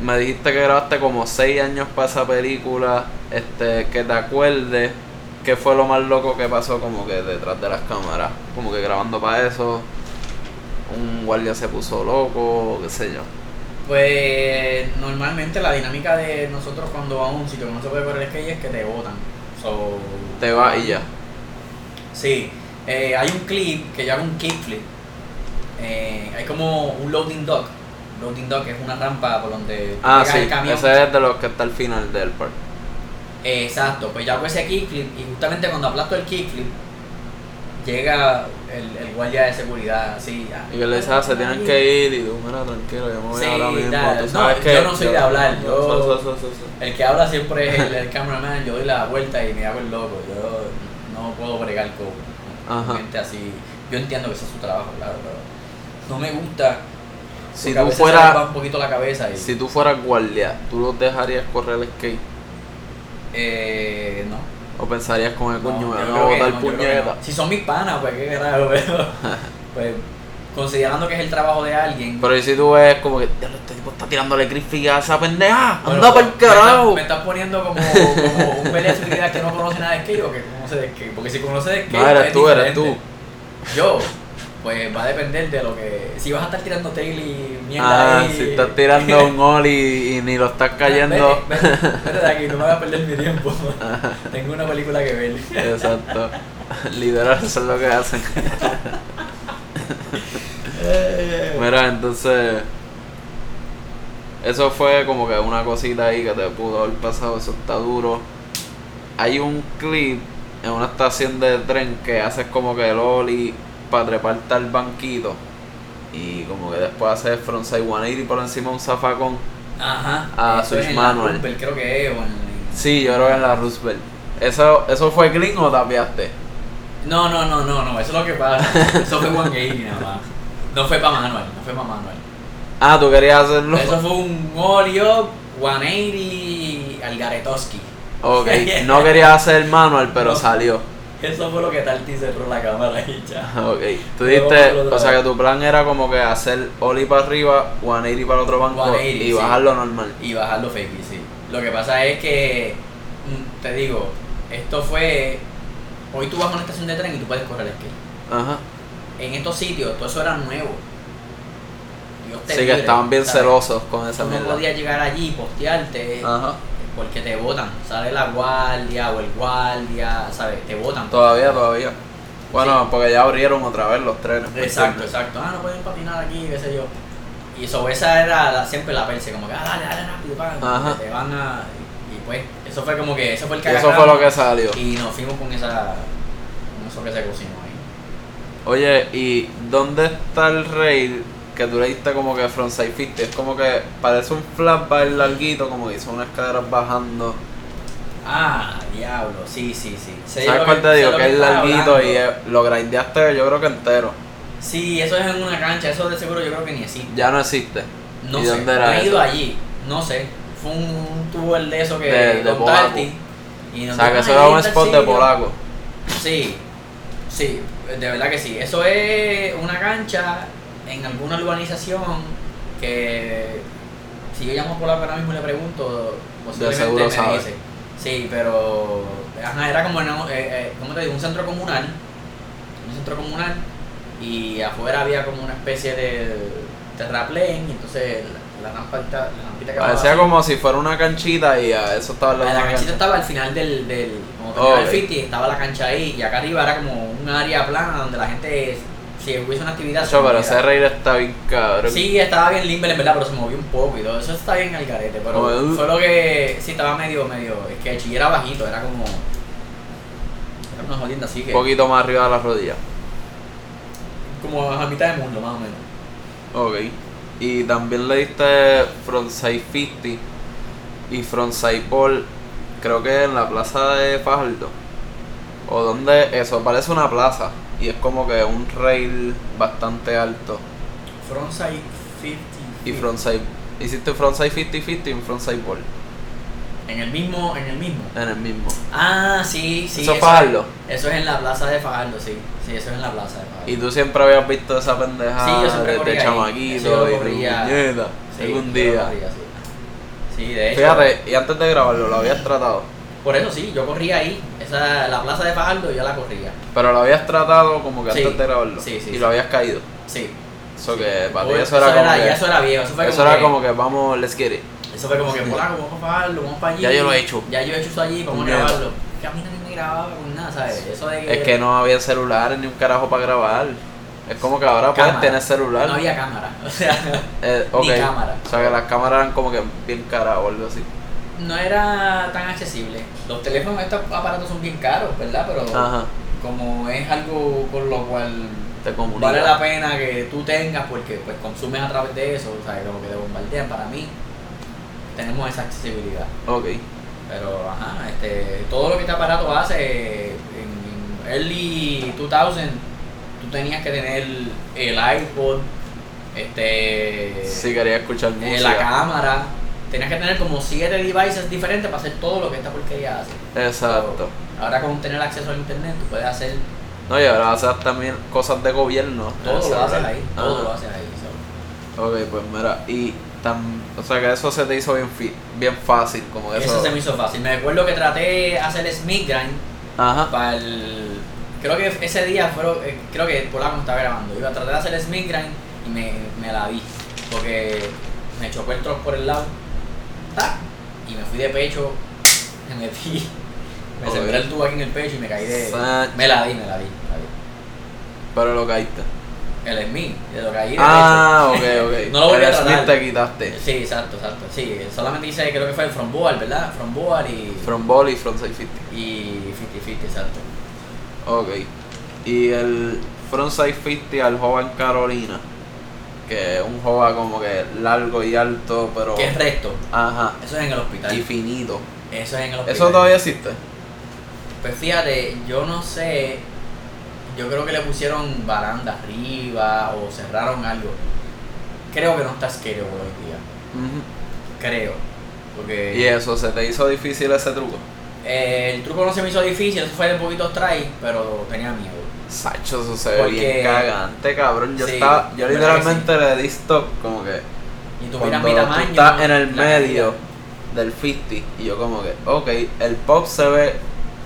me dijiste que grabaste como 6 años para esa película. Este, que te acuerdes qué fue lo más loco que pasó como que detrás de las cámaras. Como que grabando para eso. Un guardia se puso loco, qué sé yo. Pues normalmente la dinámica de nosotros cuando vamos a un sitio que no se puede correr skate es que te botan. So, Te va y ya. Sí, eh, hay un clip que yo hago un kickflip. Eh, hay como un loading dock. Loading dock es una rampa por donde Ah, sí, el camión. ese es de los que está al final del park. Eh, exacto, pues yo hago ese kickflip y justamente cuando aplasto el kickflip llega el, el guardia de seguridad así. ah, Y que le dices, ah, se tienen que ir y tú, mira, tranquilo, yo me voy Sí, ahora mismo. Tú No, yo no soy de hablar, yo-. El que habla siempre es el, el cameraman, yo doy la vuelta y me hago el loco. Yo no puedo bregar con, Ajá. gente así. Yo entiendo que ese es su trabajo, claro, pero no me gusta. Si a tú va un poquito la cabeza y. Si tú fueras guardia, ¿tú los dejarías correr el skate? Eh, no. ¿O pensarías con el No, coño, me voy a botar no, puñeta? Si son mis panas, pues qué carajo, pero. pues considerando que es el trabajo de alguien. Pero si tú ves como que, "Diablo, este tipo está tirándole griffy a esa pendeja, bueno, anda para el estás- carajo. Me estás poniendo como, como un pelea de que no conoce nada de skate o que conoce de skate. Porque si conoce de skate. No, eres es tú, eres diferente. Yo, pues va a depender de lo que. Si vas a estar tirando tail y mierda Ah, ahí. si estás tirando un ollie y ni lo estás cayendo. Vete, vete, vete de aquí, no me voy a perder mi tiempo. Tengo una película que ver. Exacto. Liderar, eso es lo que hacen. Mira, entonces. Eso fue como que una cosita ahí que te pudo haber pasado, eso está duro. Hay un clip en una estación de tren que haces como que el Oli para treparte al banquito. Y como que después haces frontside 180 por encima de un zafacón. Ajá. Eso Switch en la manual. Roosevelt, creo que es. O en, Sí, yo creo que en la Roosevelt. ¿Eso, eso fue clean o tapiaste? No, no, no, no, no, eso es lo que pasa. Eso fue 180 nada más. No fue para Manuel, no fue para Manuel. Ah, tú querías hacerlo. Eso fue un Oreo 180 Algaretoski. Ok, no quería hacer manual, pero No. salió. Eso fue lo que Tarty cerró la cámara y ya. Ok, tú dijiste, o sea que tu plan era como que hacer Oli para arriba, 180 para el otro banco 180, y sí. bajarlo normal. Y bajarlo fake, sí. Lo que pasa es que, mm, te digo, esto fue. Hoy tú vas a una estación de tren y tú puedes correr skate. Ajá. En estos sitios, todo eso era nuevo. Dios te Sí, que estaban bien ¿sabes? celosos con esa no mierda. Ah. podías llegar allí y postearte Ajá. Porque te votan. Sale la guardia o el guardia, ¿sabes? Te votan. Todavía, todavía. Bueno, Sí. porque ya abrieron otra vez los trenes. ¿me Exacto, exacto. Ah, no pueden patinar aquí, qué sé yo. Y eso, esa era la- siempre la perse, como que, ah, dale, dale rápido, pa, Ajá. que te van a... Y, pues, eso fue como que, eso fue el que eso fue lo que salió. Y nos fuimos con esa, con eso que se cocinó ahí. Oye, ¿y dónde está el rail que tú le diste como que from 650? Es como que parece un flashback larguito, como que hizo unas escaleras bajando. Ah, diablo, sí, sí, sí. Sé ¿Sabes cuál te digo? Que es larguito hablando. y lo grindeaste yo creo que entero. Sí, eso es en una cancha, eso de seguro yo creo que ni existe. Ya no existe. No ¿Y sé, dónde era he ido eso? allí, no sé. Fue un, un tubo el de eso que De- de polaco. Y O sea, que eso "Ay, era un spot de sitio". polaco. Sí, sí, de verdad que sí. Eso es una cancha en alguna urbanización que si yo llamo a polaco ahora mismo y le pregunto, posiblemente me sabe. dice. Sí, pero ajá, era como, en, eh, eh, ¿cómo te digo? Un centro comunal, un centro comunal y afuera había como una especie de terraplén y entonces la, la rampita, la rampita que Parecía así. como si fuera una canchita y a eso estaba La, la, la canchita estaba al final del, del como Ok. el 50 estaba la cancha ahí y acá arriba era como un área plana donde la gente si hubiese una actividad Chacho, pero ese rail está bien cabrón. Sí, estaba bien limpio en verdad, pero se movió un poco y todo. Eso está bien al garete, pero Como, uh. fue lo que sí estaba medio, medio, es que el chile era bajito, era como era una jodienda así que Un poquito más arriba de la rodilla. como a mitad de mundo más o menos. Ok. Y también le diste Frontside 50 y Frontside Ball, creo que en la plaza de Fajardo. O donde eso, parece una plaza. Y es como que un rail bastante alto. Frontside 50 Y Frontside. Hiciste Frontside 50-50 y un Frontside Ball. en el mismo, en el mismo. En el mismo. Ah, sí, sí. ¿Eso es es- Fajardo? Eso es en la plaza de Fajardo, sí. Sí, eso es en la plaza de Fajardo. Y tú siempre habías visto esa pendejada Sí, yo siempre. Eso yo chamaquito y corría. puñeta, Sí, algún día. corría, sí. Sí, de hecho. Fíjate, y antes de grabarlo, lo habías tratado. Por eso sí, yo corría ahí. Esa, la plaza de Fajardo, yo la corría. Pero lo habías tratado como que Sí. antes de grabarlo. Sí, sí, Y lo habías caído. Sí. Eso que para ti eso era como que. ya eso era viejo. Eso fue eso como era que, como que vamos, let's get it. Eso fue como que, polaco, vamos para Fajardo, vamos para allí. Ya yo lo he hecho. Ya yo he hecho eso allí, vamos a grabarlo. Que a mí nadie me grababa con nada, ¿sabes? Eso de Es que no había celulares ni un carajo para grabar. Es como que ahora Cámara. puedes tener celular. No había cámara. O sea, Eh, ni cámara. O sea que las cámaras eran como que bien caras o algo así. No era tan accesible. Los teléfonos, estos aparatos son bien caros, ¿verdad? Pero Ajá. como es algo con lo cual Te vale la pena que tú tengas porque pues consumes a través de eso, o sea, como que te bombardean para mí. Tenemos esa accesibilidad. Ok. Pero ajá, este, todo lo que este aparato hace en, early 2000 tú tenías que tener el iPod, este Si quería escuchar música. la cámara, tenías que tener como siete devices diferentes para hacer todo lo que esta porquería hace. Exacto. Ahora con tener acceso al internet tú puedes hacer No, y ahora haces también cosas de gobierno. todo lo haces ahí, todo Ajá. lo haces ahí. so. Ok, pues mira, y tan, o sea que eso se te hizo bien, fi- bien fácil, como eso. Eso se me hizo fácil. Me recuerdo que traté hacer Smith Grind Ajá. para el. Creo que ese día fue, eh, creo que Polaco me estaba grabando. Iba a tratar de hacer Smith Grind y me, me la vi. Porque me chocó el trozo por el lado. ¡Tac! Y me fui de pecho. Me metí. Me Ok. sembré el tubo aquí en el pecho y me caí de. Me la di, me la di. me la di. Pero lo caíste. El Smith, de lo caí de Ah, ok, pecho. ok. no lo volví a tratar. te quitaste. Sí, exacto, exacto. Sí, solamente hice, creo que fue el From Boal, ¿verdad? From Boal y. From ball y from 650. Y 50-50, exacto. Ok. Y el front 650 al Jova en Carolina. Que es un Jova como que largo y alto, pero. Que es recto. Ajá. Eso es en el hospital. Y finito. Eso es en el hospital. ¿Eso todavía existe? Pues fíjate, yo no sé. Yo creo que le pusieron baranda arriba o cerraron algo. Creo que no está scary hoy día. Creo. Porque Y eso, ¿se te hizo difícil ese truco? eh, el truco no se me hizo difícil, eso fue de poquitos try, pero tenía miedo. Sacho, eso se ve bien cagante, cabrón. Yo Sí, estaba, yo ¿verdad que literalmente le di stop como que Y tú miras mi tú tamaño. estás en el medio del 50 y yo como que, ok, el pop se ve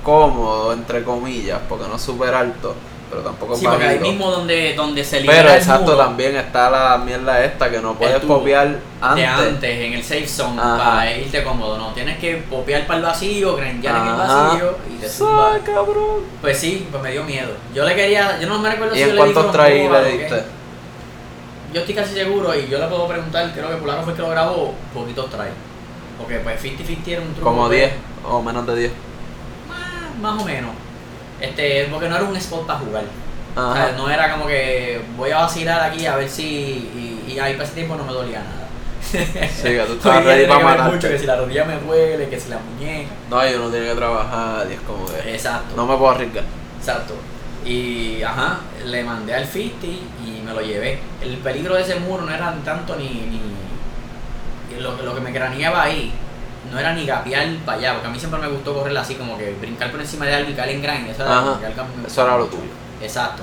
cómodo, entre comillas, porque no es súper alto, pero tampoco es Sí, porque ahí mismo donde, donde se libera Pero el exacto, muro también está la mierda esta que no puedes tubo copiar de antes. antes en el safe zone Ajá. para irte cómodo. No, tienes que copiar para el vacío, grandear en el vacío y te zumba. Cabrón. Pues sí, pues me dio miedo. Yo le quería, yo no me recuerdo ¿Y si en yo le di board le diste? Yo estoy casi seguro y yo le puedo preguntar, creo que Polaco fue el que lo grabó, poquitos tries. Porque pues 50-50 era un truco. Como pues, 10 o menos de 10. Más, más o menos. Este, porque no era un spot para jugar. O sea, no era como que voy a vacilar aquí a ver si. Y, y ahí para ese tiempo no me dolía nada. Sí, que tú estabas ready para matar. mucho que si la rodilla me duele, que si la muñeca. No, yo no tengo que trabajar y es como que. Exacto. No me puedo arriesgar. Exacto. Y ajá, le mandé al 50 y me lo llevé. El peligro de ese muro no era tanto ni. ni lo, lo que me craneaba ahí no era ni gapear para allá, porque a mí siempre me gustó correr así, como que brincar por encima de algo y caer en grind. Eso era, Ajá. Eso era lo tuyo. Exacto.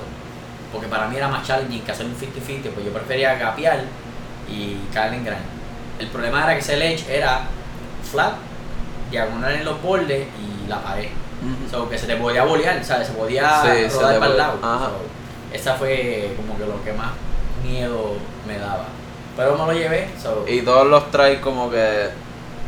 Porque para mí era más challenging que hacer un 50-50, pues yo prefería gapear y caer en grind. El problema era que ese ledge era flat, diagonal en los bordes y la pared. Ujú. So, que se te podía bolear, ¿sabes? Se podía Sí, rodar para el lado. ajá. So, esa fue como que lo que más miedo me daba. Pero me lo llevé. so, Y todos los tries como que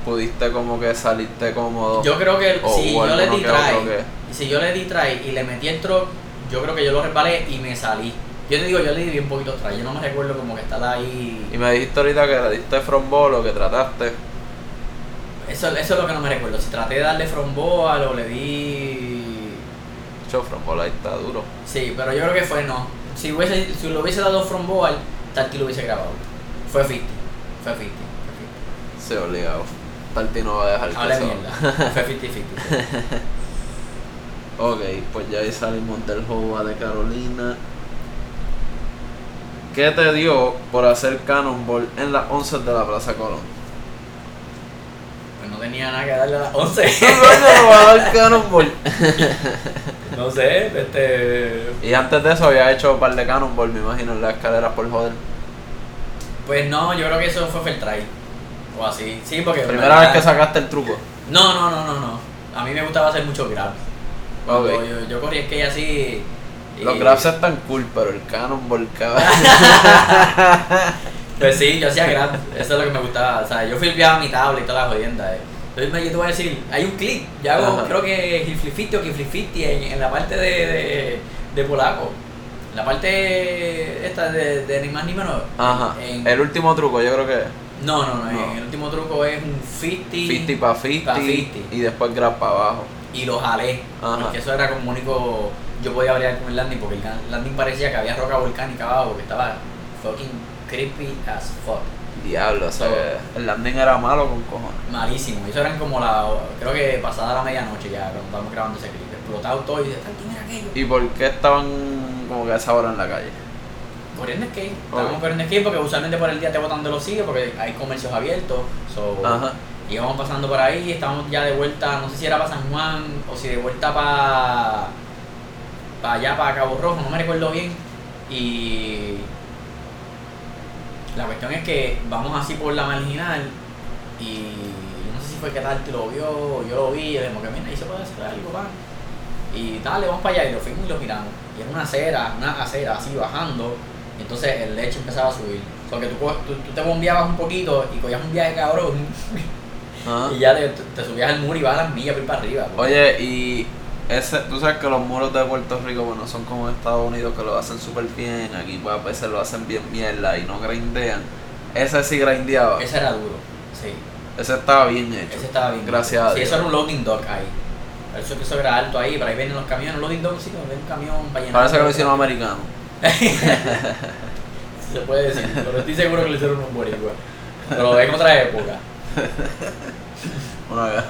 pudiste como que salirte cómodo. yo creo que o si yo le di que try, que- si yo le di try y le metí el truck, yo creo que yo lo resbalé y me salí. Yo te digo, yo le di bien poquitos try. Yo no me recuerdo como que estaba ahí. Y me dijiste ahorita que le diste front ball o que trataste. Eso, eso es lo que no me recuerdo. Si traté de darle fromboa o le di. Yo, front ball ahí está duro. Sí, pero yo creo que fue no. Si, hubiese, si lo hubiese dado fromboa, Tarty lo hubiese grabado. Fue 50. Fue 50. Fue 50. Se obligado. Tarty no va a dejar eso- mierda. Fue 50-50. Ok, pues ya ahí salimos del juego de Carolina. ¿Qué te dio por hacer Cannonball en las 11 de la Plaza Colón? Pues no tenía nada que darle a las 11. ¿Cómo va a dar Cannonball? no sé, este. Y antes de eso había hecho un par de Cannonball, me imagino, en las escaleras por joder. Pues no, yo creo que eso fue try. O así. Sí, porque. Primera vez que sacaste el truco. No, no, no, no, no. A mí me gustaba hacer mucho grab. Ok. Cuando Yo, yo corrí skate así. y- Los grabs están cool, pero el Cannonball, cabrón. Pues sí, yo hacía grab, eso es lo que me gustaba. O sea, yo filpeaba mi tabla y todas las jodiendas. eh. Entonces me- yo te voy a decir, hay un clip, yo hago Ajá. creo que Giflifiti o Giflifiti en, en la parte de, de, de polaco. La parte esta de, de ni más ni menos. Ajá. en- El último truco, yo creo que no, no, no, el último truco es un 50, 50 para 50, pa' 50. y después grab para abajo. y lo jalé. Ajá. Porque eso era como único. Yo podía hablar con el landing porque el landing parecía que había roca volcánica abajo, que estaba fucking creepy as fuck. Diablo, o sea, So- el landing era malo con cojones. Malísimo. Eso eran como la. Creo que pasada la medianoche ya, cuando estábamos grabando ese clip. Explotado todo y de tal, ¿quién era aquello? ¿Y por qué estaban como que a esa hora en la calle? Corriendo skate. Estábamos Ok. corriendo skate porque usualmente por el día te botan de los sitios porque hay comercios abiertos. So, Ajá. íbamos pasando por ahí, estábamos ya de vuelta, no sé si era para San Juan o si de vuelta para. para allá, para Cabo Rojo, no me recuerdo bien. Y. La cuestión es que vamos así por la marginal y no sé si fue que Tarty lo vio yo lo vi y le que mira, ahí se puede hacer algo, pa. Y dale, vamos para allá y lo fuimos y lo miramos. Y era una acera, una acera así bajando. Y entonces el leche empezaba a subir. O sea, que tú, co- tú, tú te bombeabas un poquito y cogías un viaje cabrón. Ajá. Y ya te, te subías al muro y ibas a las millas por ir para arriba. porque- Oye, y ese, tú sabes que los muros de Puerto Rico, bueno, son como en Estados Unidos que lo hacen súper bien, aquí pues, a veces lo hacen bien mierda y no grindean. Ese sí grindeaba, Ese era duro, sí. ese estaba bien hecho. Ese estaba bien. Gracias a Sí, Dios. eso era un loading dock ahí. Eso, eso era alto ahí, pero ahí vienen los camiones. Loading dock, sí, hay un camión para. Parece que lo hicieron americano. Se puede decir, pero estoy seguro que lo hicieron un boricua. Pero en otra época. Una vez.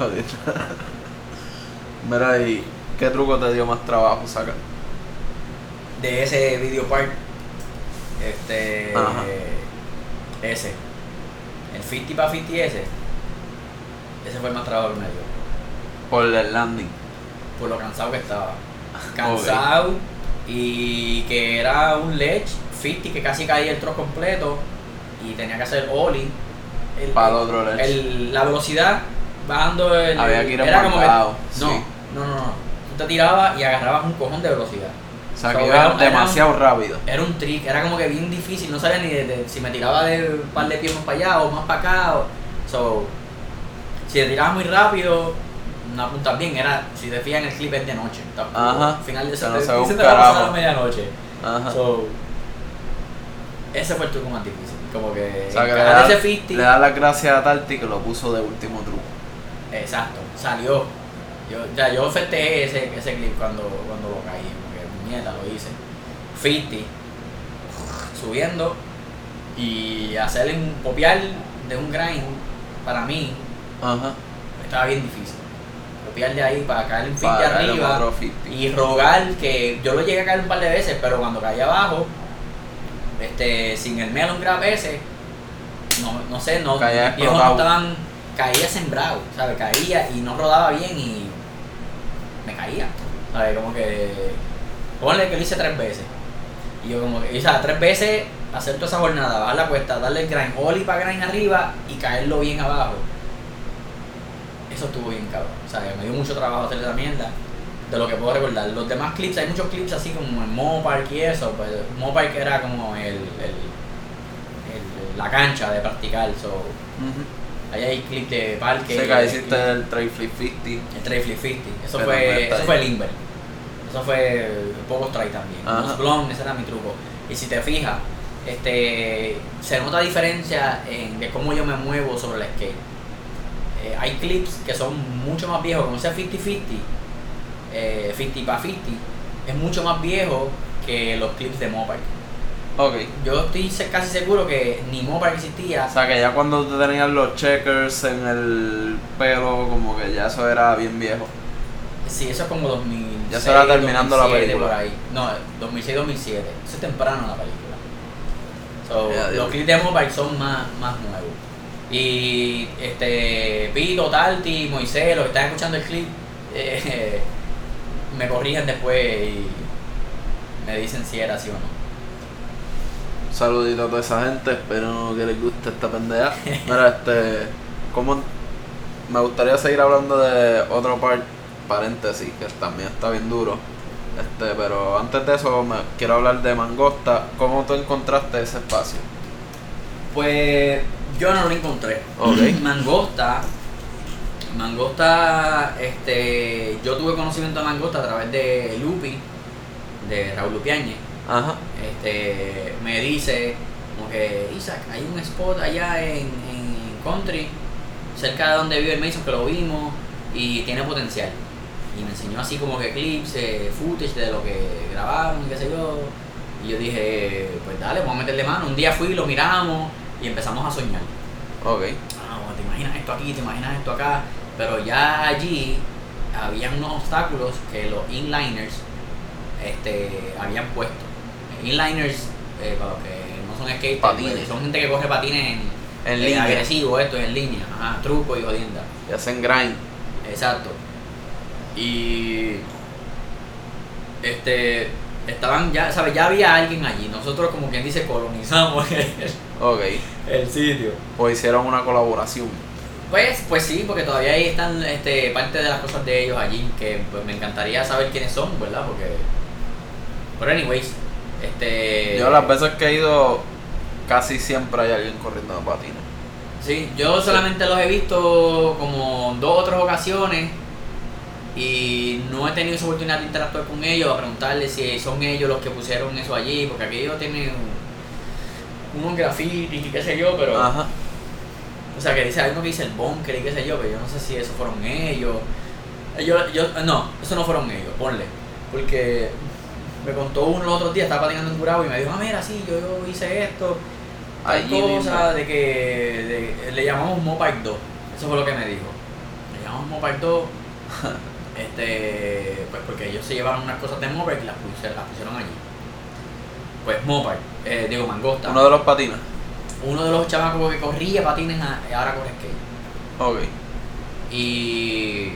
Mira, ¿y qué truco te dio más trabajo sacar? De ese video part, este. Ajá. Ese. El 50 para 50 ese. Ese fue el más trabajo que me dio. Por el landing. por lo cansado que estaba. Cansado y que era un ledge 50 que casi caía el trozo completo y tenía que hacer ollie. El- Para el otro ledge. el- la velocidad bajando el. Había que ir era como que, no, sí. no, no, no. Tú te tirabas y agarrabas un cojón de velocidad. O sea, So, que era- demasiado rápido. Era un trick, era como que bien difícil, no sabía ni de, de- si me tiraba de un par de pies más para allá o más para acá. O, so, si te tirabas muy rápido, no apuntas bien. Era, si te fijas en el clip es de noche. Ajá. Final de ese no se ve un se te va a pasar carajo. a medianoche. Ajá. So, ese fue el truco más difícil. Como que, o sea, que le da, ese 50. le da las gracias a Tarty que lo puso de último truco. Exacto, salió. Yo, ya, yo festejé ese, ese clip cuando, cuando lo caí, porque mierda lo hice. 50, subiendo y hacer un popear de un grind para mí Ajá. estaba bien difícil. De ahí para caer un 50 Para caer en arriba otro 50. y rogar que yo lo llegué a caer un par de veces, pero cuando caí abajo, este, sin el melon grab ese, no, no sé, no, Caía viejos no estaban, caía sembrado, ¿sabes? Caía y no rodaba bien y me caía, ¿sabes? Como que, ponle que lo hice tres veces. Y yo como que, o sea, tres veces hacer toda esa jornada, bajar la cuesta, darle el grind, ollie para grind arriba y caerlo bien abajo. Eso estuvo bien cabrón. O sea, me dio mucho trabajo hacer esa mierda. De lo que puedo recordar. Los demás clips, hay muchos clips así como en Mopark y eso. Pues Mopark era como el, el, el- la cancha de practicar. So, Ujú. ahí hay clips de parque. Sé que hiciste el Tray Flip 50. el tray flip 50. Eso Pero fue, eso fue Limber. Eso fue pocos try también. Ajá. Los blondes, ese era mi truco. Y si te fijas, este, se nota diferencia en de cómo yo me muevo sobre el skate. Eh, hay clips que son mucho más viejos, como ese 50-50, eh, 50 para 50, es mucho más viejo que los clips de Mopar. Ok. Yo estoy casi seguro que ni Mopar existía. O sea que ya cuando te tenían los checkers en el pelo, como que ya eso era bien viejo. Sí, eso es como 2000. Ya se va terminando la película. Por ahí. No, 2006-2007. Eso es temprano la película. So, los clips de Mobile son más, más nuevos. Y este Pito, Talti, Moisés, los que están escuchando el clip, eh, me corrigen después y me dicen si era así o no. Saludito a toda esa gente, espero que les guste esta pendeja. Mira, este, ¿cómo? Me gustaría seguir hablando de otro par, paréntesis, que también está bien duro. Este, pero antes de eso me quiero hablar de Mangosta. ¿Cómo tú encontraste ese espacio? Pues yo no lo encontré. Ok. Mangosta. Mangosta, este, yo tuve conocimiento de Mangosta a través de Lupi, de Raúl Lupiañez. Ajá. Este, me dice, como que, Isaac, hay un spot allá en, en Country, cerca de donde vive el Mason, que lo vimos, y tiene potencial. Y me enseñó así como que clips, eh, footage de lo que grabaron y qué sé yo. Y yo dije, pues dale, vamos a meterle mano. Un día fui, lo miramos y empezamos a soñar. Ok. Ah, bueno, te imaginas esto aquí, te imaginas esto acá, pero ya allí habían unos obstáculos que los inliners este, habían puesto. Inliners, eh, para los que no son skaters, Patines. pues, son gente que corre patines en, En en línea. agresivo, esto es en línea, ajá, truco y jodienda. Y hacen grind. Exacto. Y este estaban ya, ¿sabes? Ya había alguien allí. Nosotros como quien dice colonizamos el, sitio. O hicieron una colaboración. Pues, pues sí, porque todavía ahí están este, parte de las cosas de ellos allí, que pues, me encantaría saber quiénes son, ¿verdad? Porque. Pero anyways, este. Yo las veces que he ido, casi siempre hay alguien corriendo de patines. Sí, yo solamente los he visto como dos o tres ocasiones y no he tenido esa oportunidad de interactuar con ellos, a preguntarles si son ellos los que pusieron eso allí, porque aquello tiene un- unos grafitis y qué sé yo, pero. Ajá. O sea, que dice algo que dice el bunker y qué sé yo, pero yo no sé si eso fueron ellos. Yo, yo, no, eso no fueron ellos, ponle. Porque me contó uno los otros días, estaba patinando en Curabo y me dijo, ah, mira, sí, yo, yo hice esto, tal Allí cosa, mismo. de que de- le llamamos Mopike 2. Eso fue lo que me dijo. Le llamamos Mopike 2, este, pues porque ellos se llevaron unas cosas de Mopike y las pusieron, las pusieron allí. Pues Mopike, eh, digo Mangosta. Uno de los patines. uno de los chamacos que corría patines ahora corre skate. Ok. Y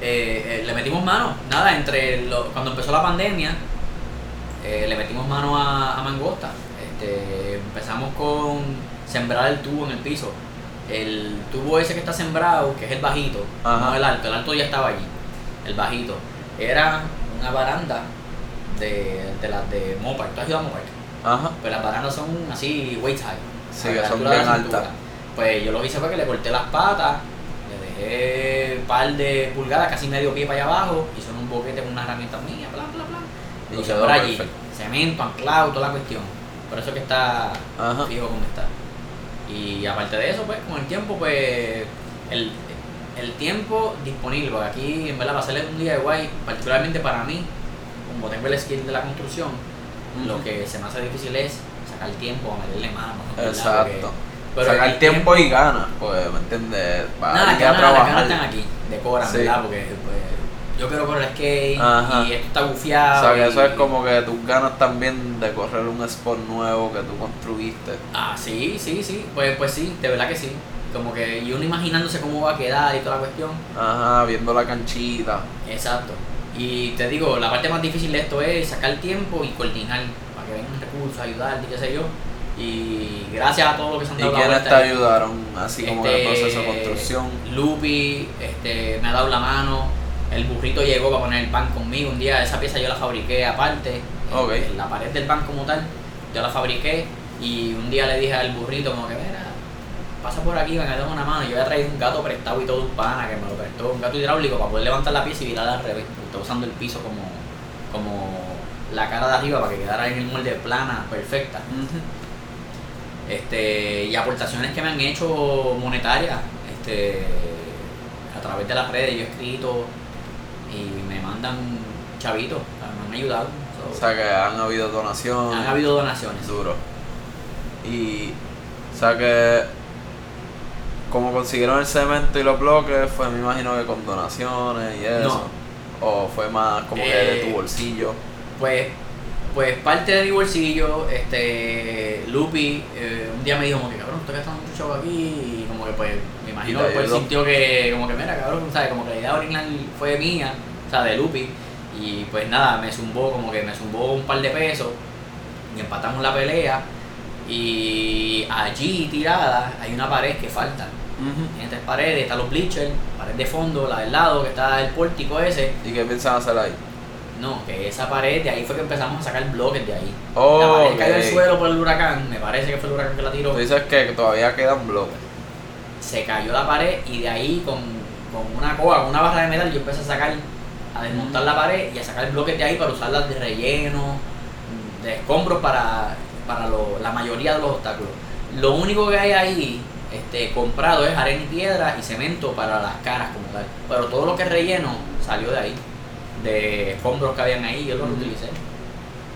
eh, eh, le metimos mano, nada, entre lo- cuando empezó la pandemia, eh, le metimos mano a, a Mangosta. Este, empezamos con sembrar el tubo en el piso. El tubo ese que está sembrado, que es el bajito, Ajá. no el alto, el alto ya estaba allí. El bajito. Era una baranda de, de las de Mopar. ¿Tú has ido a Mopar? Ajá. Pues las barandas son así waist high. Sí, que la son bien altas. Pues yo lo que hice fue que le corté las patas, le dejé un par de pulgadas, casi medio pie para allá abajo, hice un boquete con unas herramientas mías, bla, bla, bla. Y quedó por allí, cemento, anclado, toda la cuestión. Por eso que está Ajá. fijo como está. Y aparte de eso, pues con el tiempo, pues el, el tiempo disponible, porque aquí en verdad va a ser un día de guay, particularmente para mí, como tengo el skill de la construcción, lo que se me hace difícil es sacar tiempo meterle mano. Exacto. Porque- Sacar el tiempo y ganas, pues, ¿me entiendes? Va Nada, a las ir a ganas, las ganas trabajar. están aquí, de cobran, Sí. ¿verdad? Porque pues, yo quiero correr skate Ajá. y esto está O bufiado. sea, que eso y- es como que tus ganas también de correr un spot nuevo que tú construiste. Ah, sí, sí, sí. Pues, pues sí, de verdad que sí. Como que y uno imaginándose cómo va a quedar y toda la cuestión. Ajá, viendo la canchita. Exacto. Y te digo, la parte más difícil de esto es sacar tiempo y coordinar para que vengan recursos, ayudarte, qué sé yo. Y gracias a todos los que se han ¿Y dado la quiénes te ayudaron? Así como en el Este, proceso de construcción. Lupi este, me ha dado la mano. El burrito llegó para poner el pan conmigo. Un día esa pieza yo la fabriqué aparte. En la pared del pan como tal, yo la fabriqué. Y un día le dije al burrito como que, mira, pasa por aquí, venga, dame una mano. Yo había traído un gato prestado y todo un pana que me lo prestó, un gato hidráulico para poder levantar la pieza y virar al revés. Estaba usando el piso como, como la cara de arriba para que quedara en el molde plana, perfecta. Este, y aportaciones que me han hecho monetarias, este, a través de las redes, yo he escrito y me mandan chavitos, o sea, me han ayudado. O sea que han habido donaciones. han habido donaciones. Duro. Y, o sea que, como consiguieron el cemento y los bloques, fue, me imagino que con donaciones y eso. O fue más como que de tu Eh, bolsillo. Pues, pues parte de mi bolsillo, este, Lupi, eh, un día me dijo como que estoy gastando mucho chavo aquí y como que pues me imagino que sintió que como que mira cabrón, ¿sabes? Como que la idea original fue mía, o sea, de Lupi, y pues nada, me zumbó como que me zumbó un par de pesos y empatamos la pelea y allí tirada hay una pared que falta. Tiene tres paredes, están los bleachers, pared de fondo, la del lado que está el pórtico ese. ¿Y qué piensan hacer ahí? No, que esa pared, de ahí fue que empezamos a sacar bloques de ahí. Oh, la pared cayó al suelo por el huracán, me parece que fue el huracán que la tiró. Tú dices que todavía quedan bloques. Se cayó la pared y de ahí con, con una coa, con una barra de metal, yo empecé a sacar, a desmontar la pared y a sacar bloques de ahí para usarlas de relleno, de escombros para, para lo- la mayoría de los obstáculos. Lo único que hay ahí este, comprado es arena y piedra y cemento para las caras como tal. Pero todo lo que es relleno salió de ahí, de escombros que habían ahí, yo los utilicé.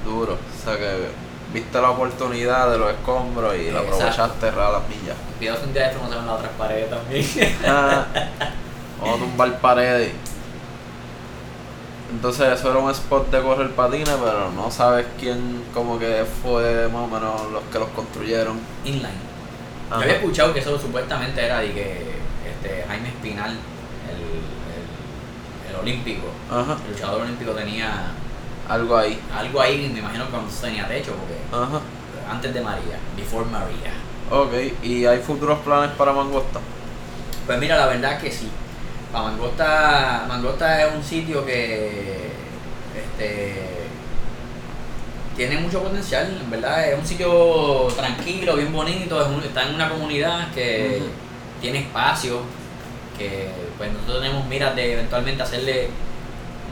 Duro. O sea que viste la oportunidad de los escombros y la aprovechaste a las millas. Cuidado si un día de esto no se ven las otras paredes también. Ah, Vamos a tumbar paredes. Entonces eso era un spot de correr patines, pero no sabes quién como que fue más o menos los que los construyeron. Inline. Yo había escuchado que eso supuestamente era de que este, Jaime Espinal, el, olímpico, Ajá. el luchador olímpico tenía Algo ahí. algo ahí, me imagino que cuando tenía techo, porque Ajá. antes de María, before María. Ok, ¿y hay futuros planes para Mangosta? Pues mira, la verdad que sí. Pa' Mangosta, Mangosta es un sitio que este, tiene mucho potencial, en verdad. Es un sitio tranquilo, bien bonito, es un- está en una comunidad que tiene espacio, que pues nosotros tenemos miras de eventualmente hacerle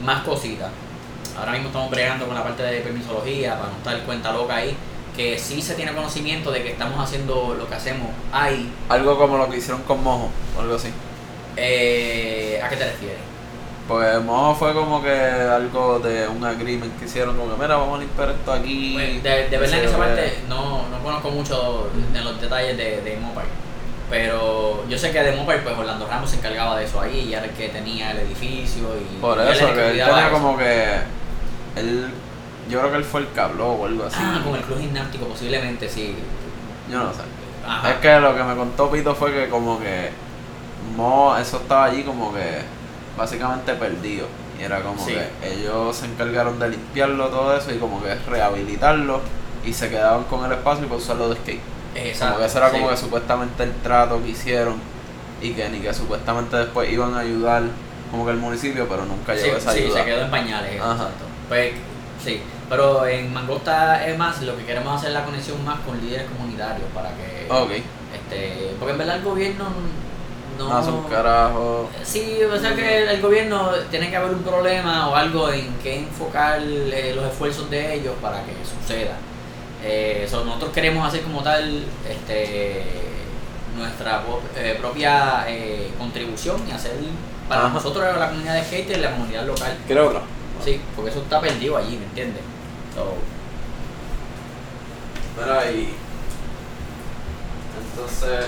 más cositas. Ahora mismo estamos bregando con la parte de permisología para no estar cuenta loca ahí, que sí se tiene conocimiento de que estamos haciendo lo que hacemos ahí. Algo como lo que hicieron con Mojo, o algo así. Eh, ¿A qué te refieres? Pues Mojo fue como que algo de un agreement que hicieron, como que mira, vamos a limpiar esto aquí. Pues, de, verdad en esa parte no, no conozco mucho de los detalles de, de Mopar. Pero yo sé que de Mopar, pues Orlando Ramos se encargaba de eso ahí y era el que tenía el edificio y. Por y eso, que él tenía eso. como que. Él. Yo creo que él fue el habló o algo así. Ah, con el club gimnástico posiblemente sí. Yo no sé. Ajá. Es que lo que me contó Pito fue que como que Mo, eso estaba allí como que básicamente perdido. Y era como Sí. que ellos se encargaron de limpiarlo todo eso y como que rehabilitarlo y se quedaban con el espacio y para usarlo de skate. Exacto. como que eso era sí. como que supuestamente el trato que hicieron y que ni que supuestamente después iban a ayudar como que el municipio, pero nunca Sí, llegó esa sí, ayuda. se quedó en pañales. Exacto. Pues, sí, pero en Mangosta es más, lo que queremos hacer es la conexión más con líderes comunitarios para que, Ok. este, porque en verdad el gobierno no, No, hace un carajo. Sí, o sea que el gobierno tiene que haber un problema o algo en que enfocar eh, los esfuerzos de ellos para que suceda. Eh, so, nosotros queremos hacer como tal este, nuestra eh, propia eh, contribución y hacer para Ajá. nosotros la comunidad de skater y la comunidad local. ¿Quieres otra? Sí, porque eso está perdido allí, ¿me entiendes? So, Mira ahí. Entonces,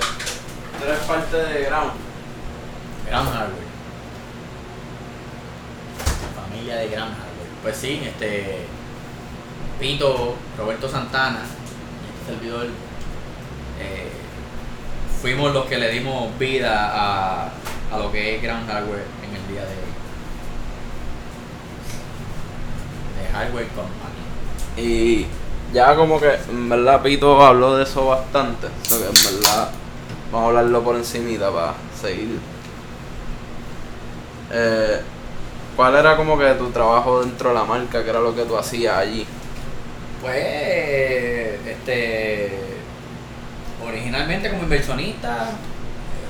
tú eres parte de Ground. Grand Hardware. Familia de Grand Hardware. Pues sí, este. Pito, Roberto Santana, este servidor. eh, fuimos los que le dimos vida a, a lo que es Grand Hardware en el día de hoy. De Hardware Company. Y ya como que, en verdad, Pito habló de eso bastante. En verdad, vamos a hablarlo por encimita para seguir. Eh, ¿Cuál era como que tu trabajo dentro de la marca? ¿Qué era lo que tú hacías allí? Pues, este. Originalmente como inversionista,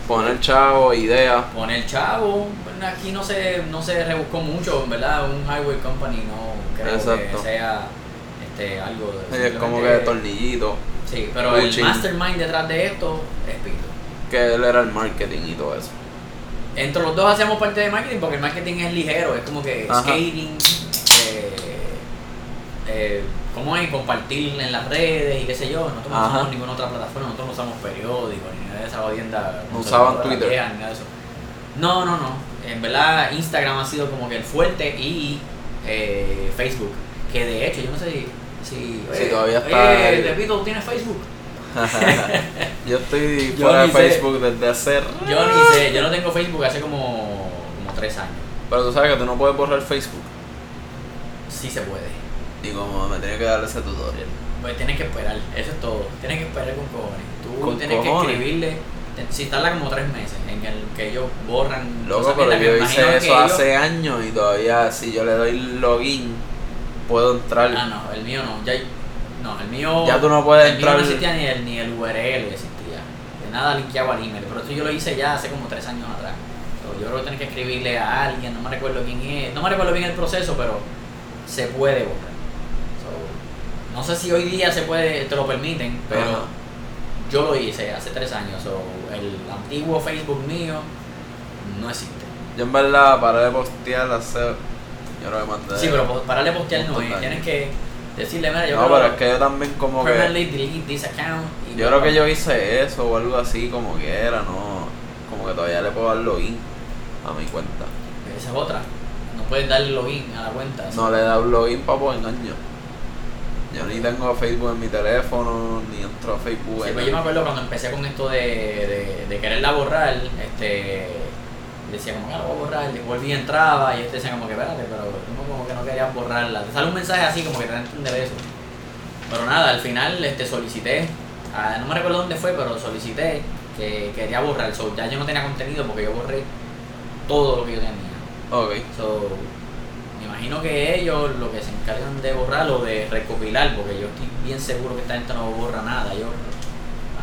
Poner chavo, ideas. Poner chavo, aquí no se, no se rebuscó mucho, en verdad, un highway company no creo Exacto. que sea este, algo de... Es como que simplemente- tornillito. Sí, pero el mastermind detrás de esto es Pito. Que él era el marketing y todo eso. Entre los dos hacemos parte de marketing porque el marketing es ligero, es como que Ajá. skating, eh, eh, ¿cómo es? Compartir en las redes y qué sé yo. Nosotros no usamos ninguna otra plataforma, nosotros no usamos periódicos ni nada de esa jodienda. No usaban Twitter. vieja, ni nada de eso. No, no, no. En verdad, Instagram ha sido como que el fuerte y eh, Facebook. Que de hecho, yo no sé si. Si, Sí, todavía está Oye, el- repito, ¿tú tienes Facebook? yo estoy Yo fuera de sé. Facebook desde hace... Yo ni sé, yo no tengo Facebook hace como, como tres años. Pero tú sabes que tú no puedes borrar Facebook. Sí se puede. Y como me tenía que dar ese tutorial. Pues tienes que esperar, eso es todo. Tienes que esperar con cojones. Tú Con tienes cojones. que escribirle. Si tarda como tres meses en el que ellos borran. Loco, pero yo hice eso ellos- hace años y todavía si yo le doy login puedo entrar. Ah, no, el mío no. Ya, no, el mío. Ya tú no puedes el mío entrar- no existía ni el, ni el URL existía. De nada linkeaba al email. Pero esto yo lo hice ya hace como tres años atrás. Yo creo que tienes que escribirle a alguien, no me recuerdo quién es. No me recuerdo bien el proceso, pero se puede borrar. No sé si hoy día se puede, te lo permiten, pero. Ajá. Yo lo hice hace tres años, so, el antiguo Facebook mío no existe. Yo en verdad paré de postear hace. Yo más de. Sí, pero po- para de postear no es, tienes que decirle, mira, yo No, creo pero es que yo también como que. delete this account. y Yo creo que yo hice eso o algo así como que era, no. Como que todavía le puedo dar login a mi cuenta. Esa es otra. No puedes darle login a la cuenta. No le he dado login para por engaño. Yo ni tengo Facebook en mi teléfono, ni entro a Facebook Sí, en pues yo me acuerdo cuando empecé con esto de, de, de quererla borrar, este decía como que "Ah, la voy a borrar, volví y entraba y este decía como que espérate, pero tú como que no querías borrarla. Te sale un mensaje así como que te da a entender eso. Pero nada, al final este solicité, ah, no me recuerdo dónde fue, pero solicité que quería borrar. So, ya yo no tenía contenido porque yo borré todo lo que yo tenía. Ok. So, imagino que ellos lo que se encargan de borrar o de recopilar, porque yo estoy bien seguro que esta gente no borra nada, ellos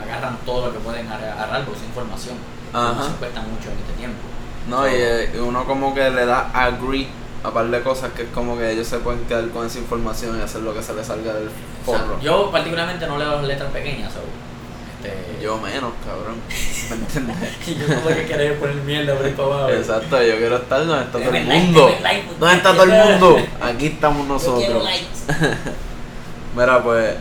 agarran todo lo que pueden agar- agarrar por esa información. Ajá. No se cuesta mucho en este tiempo. No, y eh, uno como que le da agree a par de cosas que es como que ellos se pueden quedar con esa información y hacer lo que se les salga del O sea, forro. yo particularmente no leo las letras pequeñas, so, este, Yo menos, cabrón. ¿Me entiendes? yo querer poner mierda por ahí para abajo. Exacto, yo quiero estar donde está todo el mundo. ¿Dónde está todo el mundo? Aquí estamos nosotros. Mira, pues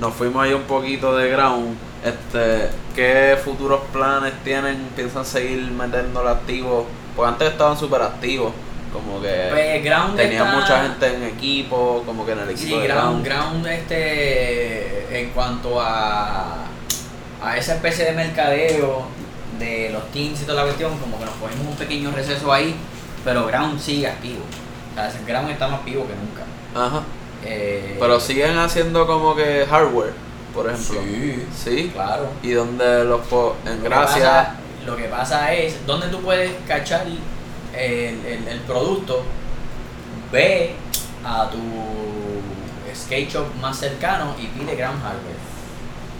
nos fuimos ahí un poquito de ground. Este, ¿qué futuros planes tienen? ¿Piensan seguir metiéndolo activo? Porque antes estaban súper activos, como que Pues, Ground tenían está- mucha gente en equipo, como que en el equipo Sí, de ground, ground. ground este, en cuanto a, a esa especie de mercadeo de los teams y toda la cuestión, como que nos ponemos un pequeño receso ahí, pero ground sigue activo. O sea, ground está más vivo que nunca. Ajá. Eh, Pero siguen haciendo como que hardware, por ejemplo. Sí, Sí. claro. Y donde los en Lo que gracia. pasa- Lo que pasa es, ¿dónde tú puedes cachar el, el, el producto, ve a tu skate shop más cercano y pide ground hardware.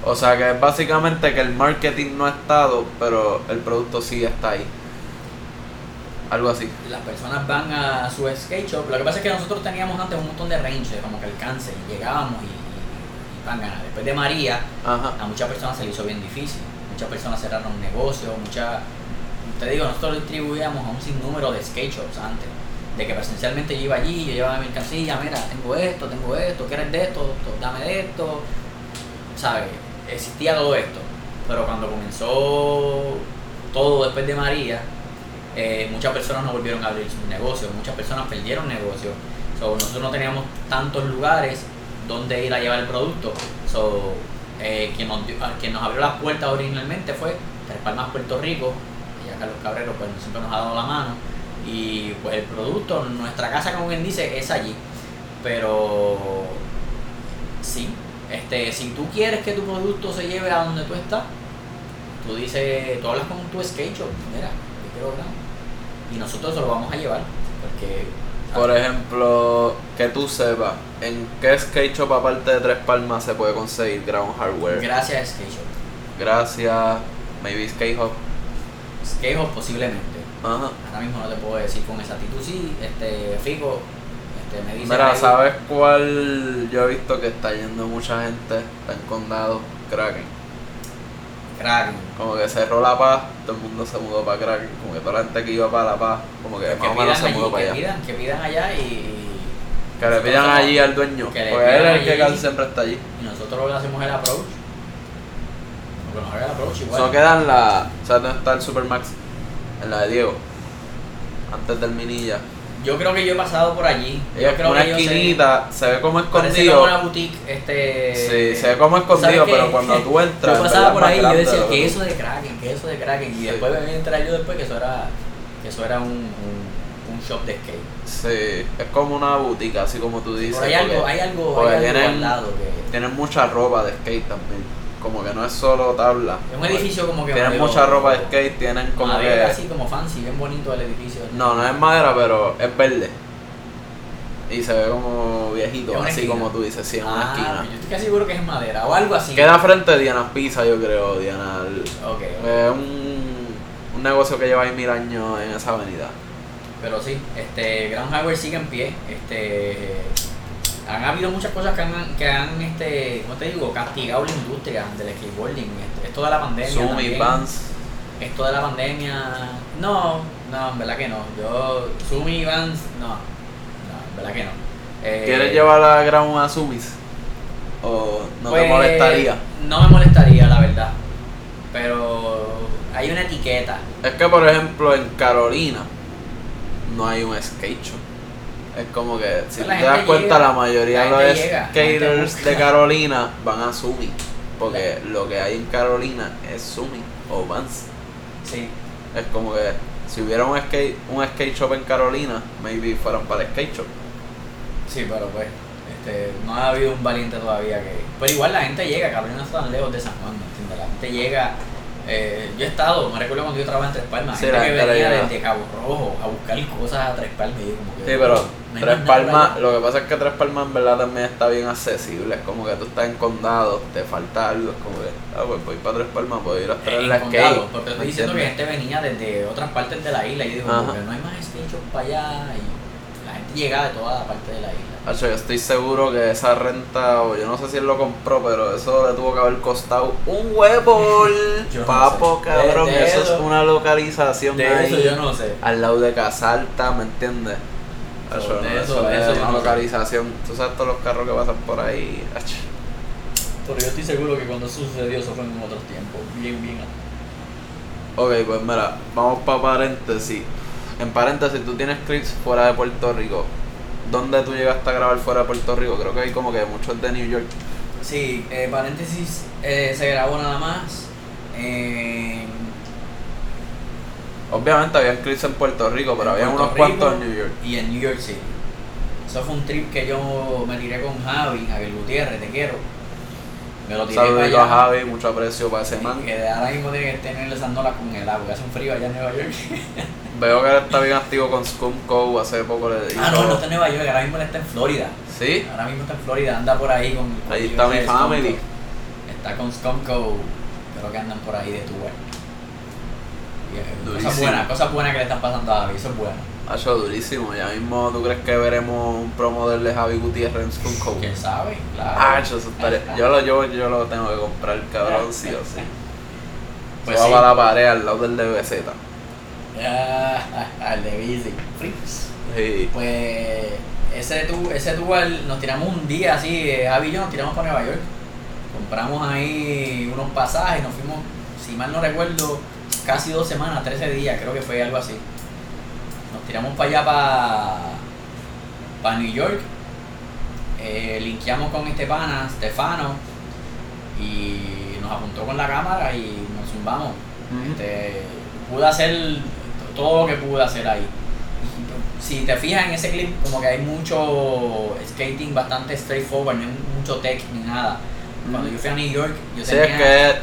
O sea que es básicamente que el marketing no ha estado, pero el producto sí está ahí. Algo así. Las personas van a su skate shop. Lo que pasa es que nosotros teníamos antes un montón de range, como que alcance, y llegábamos y, y, y pan ganar. Después de María, Ajá. a muchas personas se le hizo bien difícil. Muchas personas cerraron negocios, muchas... Te digo, nosotros distribuíamos a un sinnúmero de skate shops antes. De que presencialmente yo iba allí, yo llevaba mi mercancía, mira, tengo esto, tengo esto, ¿quieres de? Esto, Dame de esto. ¿Sabes? Existía todo esto. Pero cuando comenzó todo después de María, eh, muchas personas no volvieron a abrir sus negocios, muchas personas perdieron negocios. So, nosotros no teníamos tantos lugares donde ir a llevar el producto. So, eh, quien, nos, quien abrió las puertas originalmente fue Tres Palmas, Puerto Rico. Y a Carlos Cabrero pues, siempre nos ha dado la mano. Y pues el producto, nuestra casa, como bien dice, es allí. Pero sí, este, si tú quieres que tu producto se lleve a donde tú estás, tú dices, tú hablas con tu skate shop, mira, yo quiero grano. Y nosotros se lo vamos a llevar, porque... Por ejemplo, que tú sepas, ¿en qué skate shop aparte de Tres Palmas se puede conseguir ground hardware? Gracias a skate shop. Gracias, maybe Skate Hub. Skate shop posiblemente. Ajá. Ahora mismo no te puedo decir con exactitud sí, este, Fico, me. Mira, ahí- ¿sabes cuál? Yo he visto que está yendo mucha gente, está en condado, Kraken. Kraken. Como que cerró La Paz, todo el mundo se mudó para Kraken. Como que toda la gente que iba para La Paz, como que Que más o menos se mudó para que allá. pidan, que pidan allá y, Que le pidan allí al dueño, Que porque él es el que casi siempre está allí. y nosotros le hacemos el approach. Porque nos haga el approach igual. Eso queda en la. ¿Sabes dónde está el Supermax? En la de Diego. Antes del Minilla. Yo creo que yo he pasado por allí. Yo creo una que yo sé- esquinita, se ve como Parece como escondido. una boutique, este... Sí, se ve como escondido, pero cuando tú entras. Yo pasaba por ahí y yo decía, que eso de Kraken, que eso de Kraken. Y Sí. después me vine a yo después que eso era, que eso era un, un, un shop de skate. Sí, es como una boutique, así como tú dices. Pero hay algo, hay algo, hay algo tienen- al lado que... Tienen mucha ropa de skate también. Como que no es solo tabla. Es un edificio como que... Tienen mucha ropa de skate, tienen como madera, que. así como fancy, bien bonito el edificio. No, no es madera, pero es verde. Y se ve como viejito, así esquina. como tú dices, sí, en una Ah, esquina. Yo estoy casi seguro que es madera o algo así. Queda frente a Diana Pizza, yo creo, Diana. el- Ok, ok. Es un, un negocio que lleva ahí mil años en esa avenida. Pero sí, este, Ground Hardware sigue en pie. Este, han habido muchas cosas que han, que han este, ¿cómo te digo? castigado la industria del skateboarding. Esto- de la pandemia. Sumi, también. Vans. Esto de la pandemia. No, no, en verdad que no. Yo, Sumi y Vans, no. No, en verdad que no. Eh, ¿Quieres llevar la Ground a Sumis? ¿O no te pues, molestaría? No me molestaría, la verdad. Pero hay una etiqueta. Es que, por ejemplo, en Carolina no hay un skate shop. Es como que, si la te das cuenta, llega, la mayoría de los skaters de Carolina van a Sumi. Porque lo que hay en Carolina es Sumi o Vans. Sí. Es como que si hubiera un skate, un skate shop en Carolina, maybe fueran para el skate shop. Sí, pero pues, este, no ha habido un valiente todavía que. Pero igual la gente llega, Carolina no está tan lejos de San Juan, ¿me entiendes? La gente llega. Eh, yo he estado, me recuerdo cuando yo trabajaba en Tres Palmas, Sí, gente que venía desde Cabo Rojo a buscar cosas a Tres Palmas y yo como que. Sí, pero no Tres Palmas, lo que pasa es que Tres Palmas en verdad también está bien accesible. Es como que tú estás en condado, te falta algo, es como que, ah, pues voy para Tres Palmas, puedo ir a traer En la condado, porque ¿me estoy diciendo que gente venía desde otras partes de la isla y yo digo, no hay más shop para allá y la gente llega de toda la parte de la isla. Hacho, yo estoy seguro que esa renta, o yo no sé si él lo compró, pero eso le tuvo que haber costado un huevo. No Papo, sé. cabrón, De- de eso, eso- es una localización De ahí, eso yo no sé. al lado de Casalta, ¿me entiendes? Hacho, no, eso- eso, es una no sé. localización. Tú sabes todos los carros que pasan por ahí. hacho. Pero yo estoy seguro que cuando eso sucedió, eso fue en otros tiempos, bien, bien. Ok, pues mira, vamos para paréntesis. En paréntesis, tú tienes clips fuera de Puerto Rico. ¿Dónde tú llegaste a grabar fuera de Puerto Rico? Creo que hay como que muchos de New York. Sí, eh, paréntesis, eh, se grabó nada más en Obviamente había clips en Puerto Rico, pero había Puerto unos Rico cuantos en New York. Y en New York City. Eso fue un trip que yo me tiré con Javi, Javier Gutiérrez, te quiero. Me lo tiré Saludito a. Javi, mucho aprecio para ese man. Que ahora mismo tiene que tener esas nolas con el agua, hace un frío allá en Nueva York. Veo que él está bien activo con Scum Co. Hace poco le dijo. Ah, no, no está en Nueva York, ahora mismo él está en Florida. ¿Sí? Ahora mismo está en Florida, anda por ahí con. con Ahí está mi family. Scumco. Está con Scumco, creo que andan por ahí de. Y, eh, Cosas buenas, cosas buenas que le están pasando a David, eso es bueno. Ha hecho durísimo. Ya mismo, ¿tú crees que veremos un promo del de Javi Gutiérrez en Scum Co? ¿Quién sabe? Claro. Ah, eso estaría- yo, lo, yo, yo lo tengo que comprar, cabrón, sí o sí. Pues Se va sí. para la pared al lado del DBZ. Ah, el de Bici. Sí. Pues ese tour, ese tour nos tiramos un día así, eh, Javi y yo nos tiramos para Nueva York. Compramos ahí unos pasajes, nos fuimos, si mal no recuerdo, casi dos semanas, 13 días, creo que fue algo así. Tiramos para allá, para, para New York. Eh, linkeamos con este pana, Stefano, y nos apuntó con la cámara y nos zumbamos. Este, pude hacer todo lo que pude hacer ahí. Si te fijas en ese clip, como que hay mucho skating bastante straightforward, no hay mucho tech ni nada. Cuando yo fui a New York, yo Sí, tenía... es que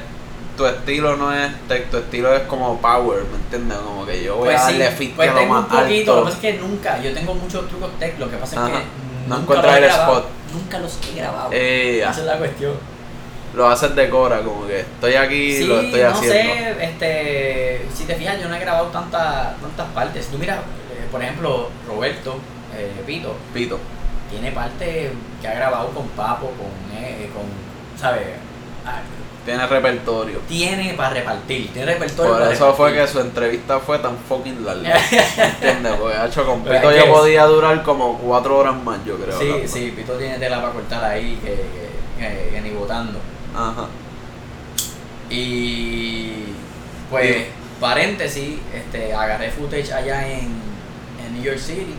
tu estilo no es tech, tu estilo es como power, ¿me entiendes? Como que yo voy pues a sí, darle fit pues a lo tengo un más poquito, lo que alto. pasa es que nunca, yo tengo muchos trucos tech, lo que pasa es que No encuentras el grabado, spot. Nunca los he grabado. Eh. Esa es la cuestión. Lo haces de cora, como que estoy aquí y Sí, lo estoy no haciendo. sé, este, si te fijas, yo no he grabado tantas tantas partes. Tú mira, eh, por ejemplo, Roberto, eh, Pito, Pito. tiene parte que ha grabado con Papo, con, eh, con ¿sabes? Tiene repertorio. Tiene para repartir, tiene repertorio Por para eso fue que su entrevista fue tan fucking larga. ¿Entiendes? Porque hecho con Pito que- podía durar como cuatro horas más, yo creo. Sí, sí, Pito tiene tela para cortar ahí que, que, que- que ni votando. Ajá. Y pues, Sí. paréntesis, este, agarré footage allá en, en New York City.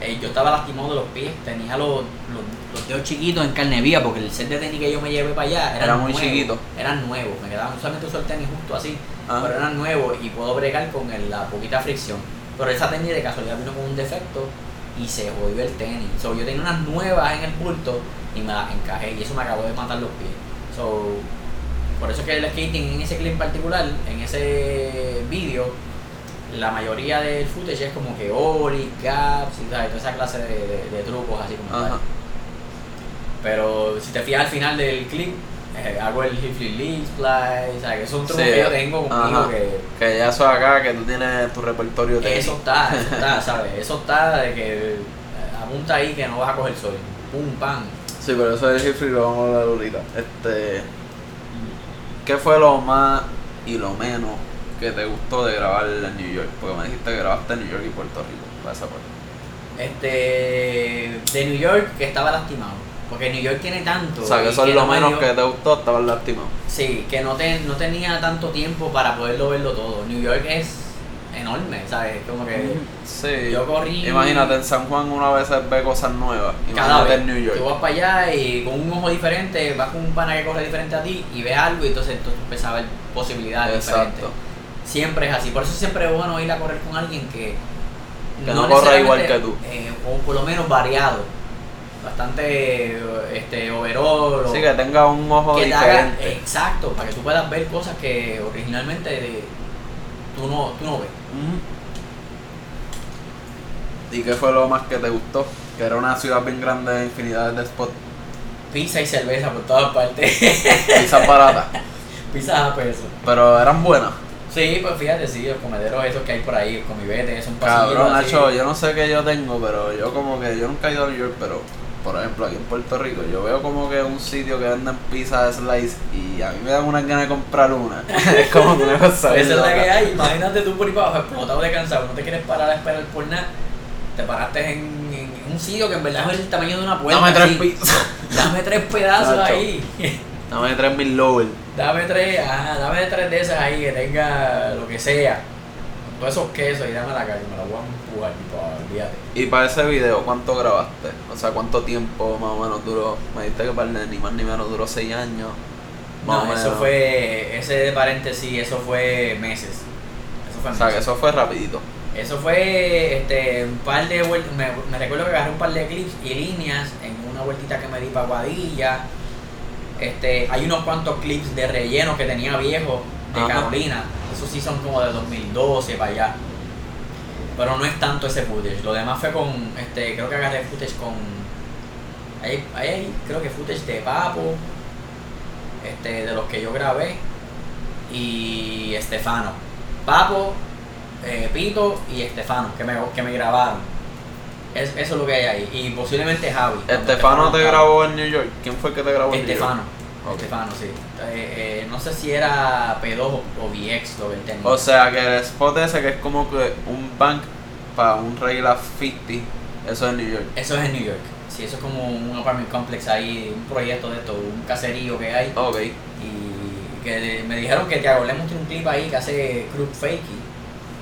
Eh, yo estaba lastimado de los pies, tenía los, los, los dedos chiquitos en carne viva porque el set de tenis que yo me llevé para allá eran Era muy nuevos, chiquito. Eran nuevos, me quedaban solamente uso el tenis justo así, Ah. pero eran nuevos y puedo bregar con el- la poquita fricción. Pero esa tenis de casualidad vino con un defecto y se jodió el tenis. So, yo tenía unas nuevas en el bulto y me las encajé y eso me acabó de matar los pies. So, por eso es que el skating en ese clip particular, en ese vídeo, la mayoría del footage es como que Oli, gaps y tal, toda esa clase de, de- de trucos así como tal. Pero si te fijas al final del clip, eh, hago el flip lead splice, o sea, que eso es un truco Sí, que yo tengo conmigo ajá. que Que ya eso acá, que tú tienes tu repertorio de eso está, eso está, ¿sabes? Eso está de que eh, apunta ahí que no vas a coger sol. Pum, pam. Sí, pero eso del hip free lo vamos a hablar ahorita. Este. ¿Qué fue lo más y lo menos que te gustó de grabar en New York? Porque me dijiste que grabaste en New York y Puerto Rico. Para esa parte. Este, de New York que estaba lastimado. Porque New York tiene tanto. O sea, que eso es lo no me menos que te gustó, estabas lastimado. Sí, que no, te, no tenía tanto tiempo para poderlo verlo todo. New York es enorme, ¿sabes? Como que Sí. yo corrí. Imagínate, en San Juan uno a veces ve cosas nuevas. cada Imagínate vez. en New Tú York. vas para allá y con un ojo diferente, vas con un pana que corre diferente a ti y ves algo y entonces tú empiezas a ver posibilidades diferentes. Exacto. Siempre es así. Por eso siempre es bueno ir a correr con alguien que, Que no corra igual que tú. eh, o por lo menos variado. Bastante este, overall. o- Sí, que tenga un ojo que te haga- diferente. exacto, para que tú puedas ver cosas que originalmente de- tú, no, tú no ves. ¿Y qué fue lo más que te gustó? Que era una ciudad bien grande, infinidades de spots. Pizza y cerveza por todas partes. Pizzas baratas. Pizza a peso. Pero eran buenas. Sí, pues fíjate, sí, los comederos esos que hay por ahí, con mi vete, son pasillos Cabrón, así. Nacho, yo no sé qué yo tengo, pero yo como que yo nunca he ido a New York, pero por ejemplo aquí en Puerto Rico, yo veo como que un sitio que venden pizza de slice y a mí me dan unas ganas de comprar una. es como una cosa Esa es la que hay. Imagínate tú por ahí para abajo, explotado de cansado, no te quieres parar a esperar por nada. Te paraste en, en un sitio que en verdad es el tamaño de una puerta. Dame tres pizzas. Dame tres pedazos Nacho. ahí. Dame tres mil lower. Dame tres, ajá, dame tres de esas ahí que tenga lo que sea. Todos esos quesos y dame la que me la voy a empujar, tipo, olvídate. Y para ese video, ¿cuánto grabaste? O sea, ¿cuánto tiempo más o menos duró? Me dijiste que para el ni más ni menos duró seis años. Más No, eso menos. fue, ese de paréntesis, eso fue meses. Eso fue O sea, que meses. eso fue rapidito. Eso fue este, un par de vueltas, me, me recuerdo que agarré un par de clips y líneas en una vueltita que me di para Guadilla. Este, hay unos cuantos clips de relleno que tenía viejo de Ajá. Carolina. Esos sí son como de 2012 para allá. Pero no es tanto ese footage. Lo demás fue con, este, creo que agarré footage con. Ahí, ahí hay, creo que footage de Papo, este, de los que yo grabé, y Estefano. Papo, eh, Pito y Estefano, que me, que me grabaron. Es, eso es lo que hay ahí. Y posiblemente Javi. ¿Estefano te grabó en New York? ¿Quién fue el que te grabó en New York? Estefano. Ok. Estefano, sí. Eh, eh, no sé si era P2 o o VX lo que él tenía. O sea que el spot ese que es como que un bank para un regular 50, eso es en New York. Eso es en New York. Sí, eso es como un apartment complex ahí, un proyecto de esto, un caserío que hay. Ok. Y que me dijeron que Tiago Lemos tiene un clip ahí que hace Cruz Fakey.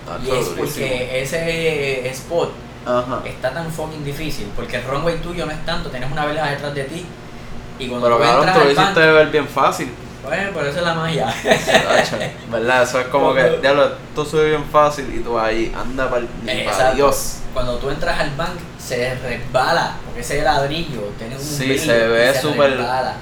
Ah, Y es porque ese spot Ajá. está tan fucking difícil. Porque el runway tuyo no es tanto, tienes una vela detrás de ti. Y cuando Pero entras tú lo hiciste ver bien fácil. bueno, pero eso es la magia. ¿Verdad? Eso es como que, ya lo, tú subes bien fácil y tú ahí, anda para Exacto. Dios. Cuando tú entras al bank se resbala, porque ese ladrillo tiene un Sí, brillo se ve súper,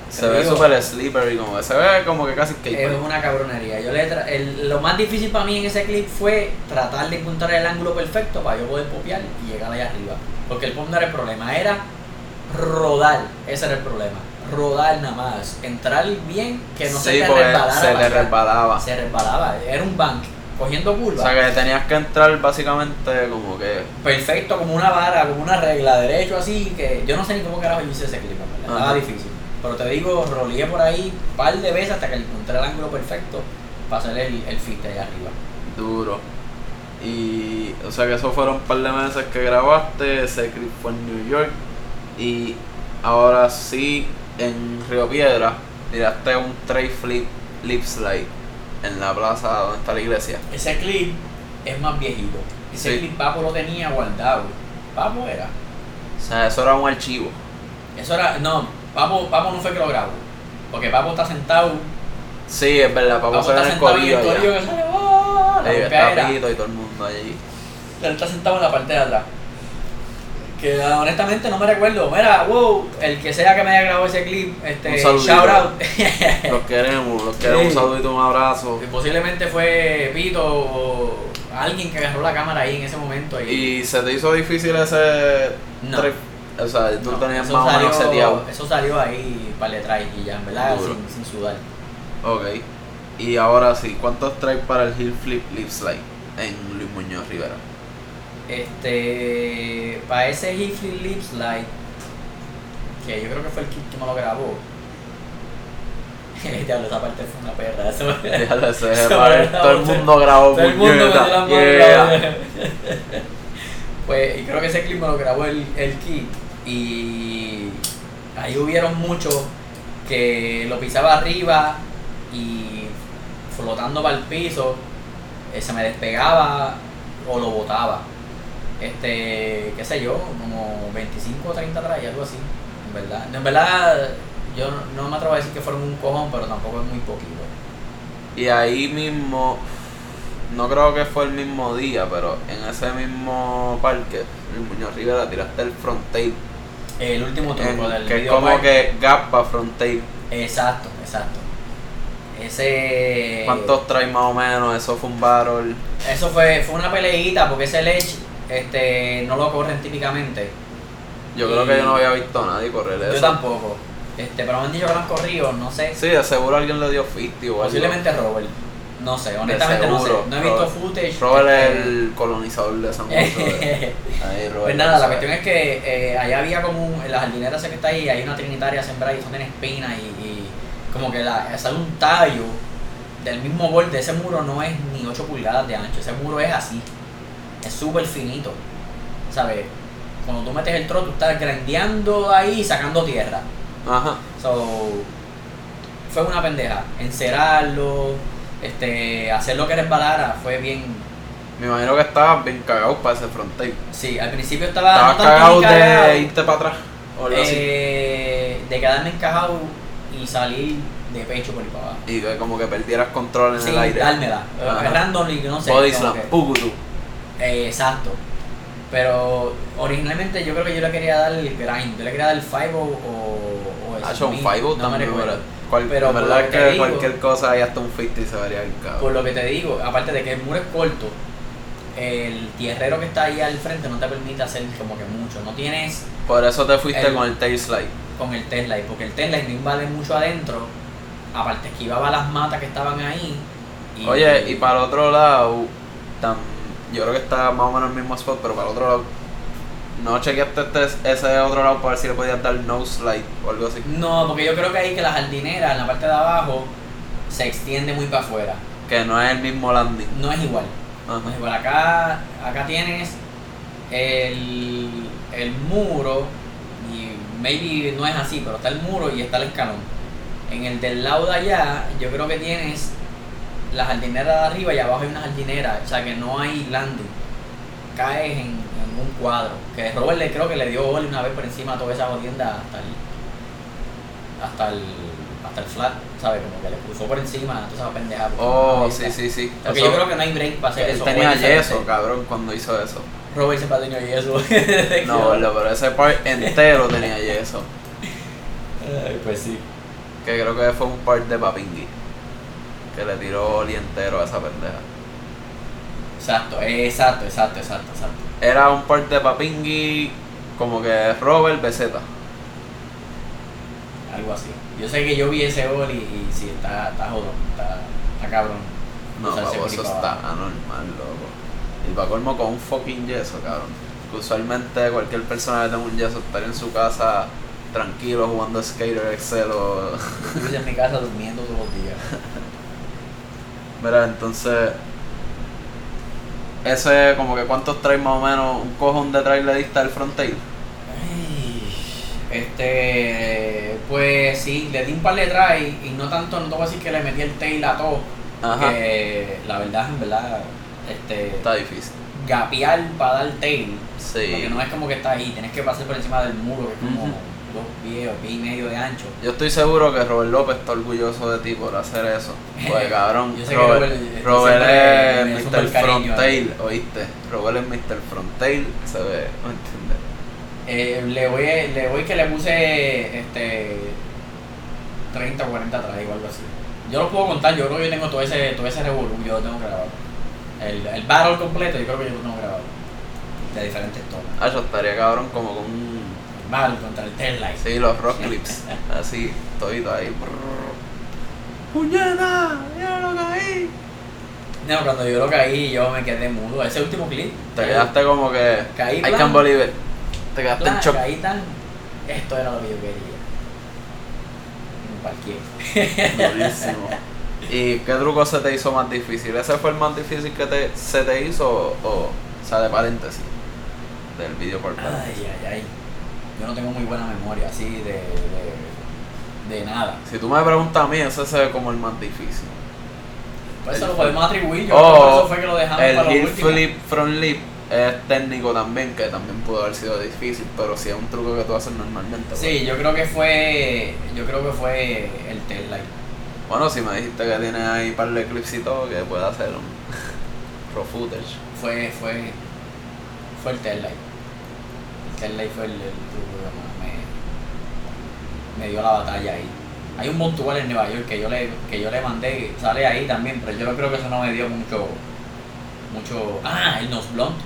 se ve súper slippery, como que se ve como que casi Es skateboard. una cabronería. Yo le tra- el- lo más difícil para mí en ese clip fue tratar de encontrar el ángulo perfecto para yo poder popear y llegar allá arriba. Porque el pop no era el problema, era rodar. Ese era el problema. Rodar nada más. Entrar bien, que no se te resbalara. se allá. resbalaba. Se resbalaba. Era un bank cogiendo O curvas. sea que tenías que entrar básicamente como que perfecto, como una vara, como una regla, derecho así, que yo no sé ni cómo carajo hice ese clip, verdad, estaba difícil. Pero te digo, roleé por ahí un par de veces hasta que encontré el ángulo perfecto para hacer el, el fit allá arriba. duro. Y, o sea que esos fueron un par de meses que grabaste, ese clip fue en New York. Y ahora sí, en Río Piedra, tiraste un tray flip lip slide en la plaza donde está la iglesia. Ese clip es más viejito. Ese Sí. clip Papo lo tenía guardado. Papo era. O sea, eso era un archivo. Eso era, no, Papo, Papo no fue que lo grabó. Porque Papo está sentado, Sí, es verdad, Papo está en el sentado en el corillo corillo allá. que sale, ¡oh! la está y todo el mundo allí. Él está sentado en la parte de atrás. Que honestamente no me recuerdo. Mira, wow, el que sea que me haya grabado ese clip, este, Un saludito. shout out. Los queremos, los queremos, un Sí. saludito, un abrazo. Posiblemente fue Pito o alguien que agarró la cámara ahí en ese momento. Y, ¿Y se te hizo difícil ese No. O sea, tú No, tenías más o menos salió- seteado. Eso salió ahí para el try y ya, en verdad, sin, sin sudar. Ok. Y ahora sí, ¿cuántos traes para el Hill Flip Lip Slide en Luis Muñoz Rivera? Este, para ese Hifley Lip Slide, que yo creo que fue el kit que me lo grabó. Diablo, esa parte fue una perra. Eso, ese, Eso para- era todo el mundo grabó Todo el mundo yeah. la- Pues, y creo que ese clip me lo grabó el, el kit. Y ahí hubieron muchos que lo pisaba arriba y flotando para el piso, eh, se me despegaba o lo botaba. Este, qué sé yo, como 25 o 30 trajes, algo así. En verdad, en verdad, yo no me atrevo a decir que fueron un cojón, pero tampoco es muy poquito. Y ahí mismo, no creo que fue el mismo día, pero en ese mismo parque, Luis Muñoz Rivera, tiraste el front tape. El último truco del que es como park. que gap para front tape. Exacto, exacto. Ese. ¿Cuántos traes más o menos? Eso fue un battle. Eso fue, fue una peleita porque ese Ledge este, no lo corren típicamente. Yo creo que yo no había visto a nadie correr eso. Yo tampoco. Este, pero me han dicho que lo han corrido, no sé. Sí, de seguro alguien le dio 50 o algo. Posiblemente Robert. No sé, honestamente no sé. No he visto footage. Robert es este, el colonizador de San Robert. Pues nada, la cuestión es que eh, allá había como un, en la jardinera esa que está ahí, hay una trinitaria sembrada y eso tiene espinas y, y como que la, sale un tallo del mismo borde. Ese muro no es ni 8 pulgadas de ancho, ese muro es así, es súper finito, ¿sabes? Cuando tú metes el tro, tú estás grandeando ahí y sacando tierra. Ajá. So, fue una pendeja. Encerarlo, este, hacer lo que resbalara fue bien. Me imagino que estabas bien cagado para ese front tape. Sí, al principio estaba. Estabas no cagado de irte para atrás. O algo así. eh, de quedarme encajado y salir de pecho por ahí para abajo. Y que como que perdieras control en Sí, el aire. dármela. Ajá. Eh, Randomly, no sé. Body slam, que-. Eh, exacto. Pero originalmente yo creo que yo le quería dar el grind. Yo le quería dar el 5 o, o el un Smith, 5 no me también. ¿verdad? Cual, Pero verdad que que digo- cualquier cosa ahí hasta un 50 y se vería bien cabrón. Por lo que te digo, aparte de que el muro es corto, el tierrero que está ahí al frente no te permite hacer como que mucho. No tienes Por eso te fuiste El- con el tail slide. con el Tesla, porque el Tesla no invade mucho adentro. Aparte esquivaba las matas que estaban ahí. y- Oye, y para el otro lado, tam- yo creo que está más o menos en el mismo spot, pero para el otro lado, no chequeaste este- ese otro lado para ver si le podías dar no slide o algo así. No, porque yo creo que ahí que la jardinera en la parte de abajo se extiende muy para afuera. Que no es el mismo landing. No es igual. No es igual. Acá, acá tienes el, el muro, y maybe no es así, pero está el muro y está el escalón. En el del lado de allá, yo creo que tienes la jardinera de arriba y abajo hay una jardinera, o sea que no hay landing. Caes en, en un cuadro. Que Robert le creo que le dio gol una vez por encima de toda esa jodienda hasta el. hasta el. hasta el flat, ¿sabes? Como que le cruzó por encima, toda esa pendeja. Oh, no sí, sí, sí. Porque yo creo que no hay break para hacer él eso. tenía yeso, cabrón, cuando hizo eso. Robert siempre tenido yeso. No, pero ese part entero tenía yeso. Ay, pues sí. Que creo que fue un part de Papingui. Que le tiró oli entero a esa pendeja. Exacto, exacto, exacto, exacto, exacto. Era un part de Papingui como que Robert Beceta. Algo así. Yo sé que yo vi ese gol y, y sí, está, está jodón, está, está cabrón. No, eso está anormal, loco. Y para colmo con un fucking yeso, cabrón. Que usualmente cualquier persona que tenga un yeso estaría en su casa tranquilo jugando Skater Excel o... Yo estoy en mi casa durmiendo todos los días. Mira, entonces... Ese como que cuántos trae más o menos un cojón de trailer dista del frontail. Ay, Este, pues sí, le di un par de try y no tanto, no te voy a decir que le metí el tail a todo. Ajá. Que la verdad, en verdad, este, Está difícil. gapear para dar tail. Sí. Porque no es como que está ahí, tienes que pasar por encima del muro, que es como pies o pie y medio de ancho. Yo estoy seguro que Robert López está orgulloso de ti por hacer eso. Pues cabrón, Yo sé que Robert, Robert- estoy Robert siempre- me es el Mr. Frontail, ¿oíste? Robert es Mr. Frontail, se ve, ¿no entiendes? Eh, le voy le voy que le puse este 30 o 40 atrás o algo así. Yo lo puedo contar, yo creo que yo tengo todo ese, todo ese revolú, yo lo tengo grabado. El, el battle completo yo creo que yo lo tengo grabado. De diferentes tomas. Ah, yo estaría cabrón como con un... Battle contra el tail light. Sí, los rock clips, así, todito ahí. ¡Puñeta! ¡Ya lo caí! No, cuando yo lo caí yo me quedé mudo. Ese último clip. Te quedaste como que... Caí I plan. can't believe it. Te quedaste en plan, shock. caí tan. Esto era lo que yo quería. Me parqué. Durísimo. ¿Y qué truco se te hizo más difícil? ¿Ese fue el más difícil que te, se te hizo o, o, o sea, de paréntesis del video por paréntesis? Ay, ay, ay. Yo no tengo muy buena memoria así de, de, de nada. Si tú me preguntas a mí, ese se ve como el más difícil. Por eso El lo podemos atribuir. Yo creo que por O eso fue que lo dejamos el para último. flip front lip es técnico también, que también pudo haber sido difícil, pero si es un truco que tú haces normalmente. pues. Sí, yo creo que fue. Yo creo que fue el tail light. Bueno, si me dijiste que tienes ahí un par de clips y todo, que puede hacer un pro footage. Fue, fue. Fue el tail light. Light fue el, el truco que me, me dio la batalla ahí. Hay un montual en Nueva York que yo le, que yo le mandé, sale ahí también, pero yo creo que eso no me dio mucho. mucho. Ah, el nose blunt.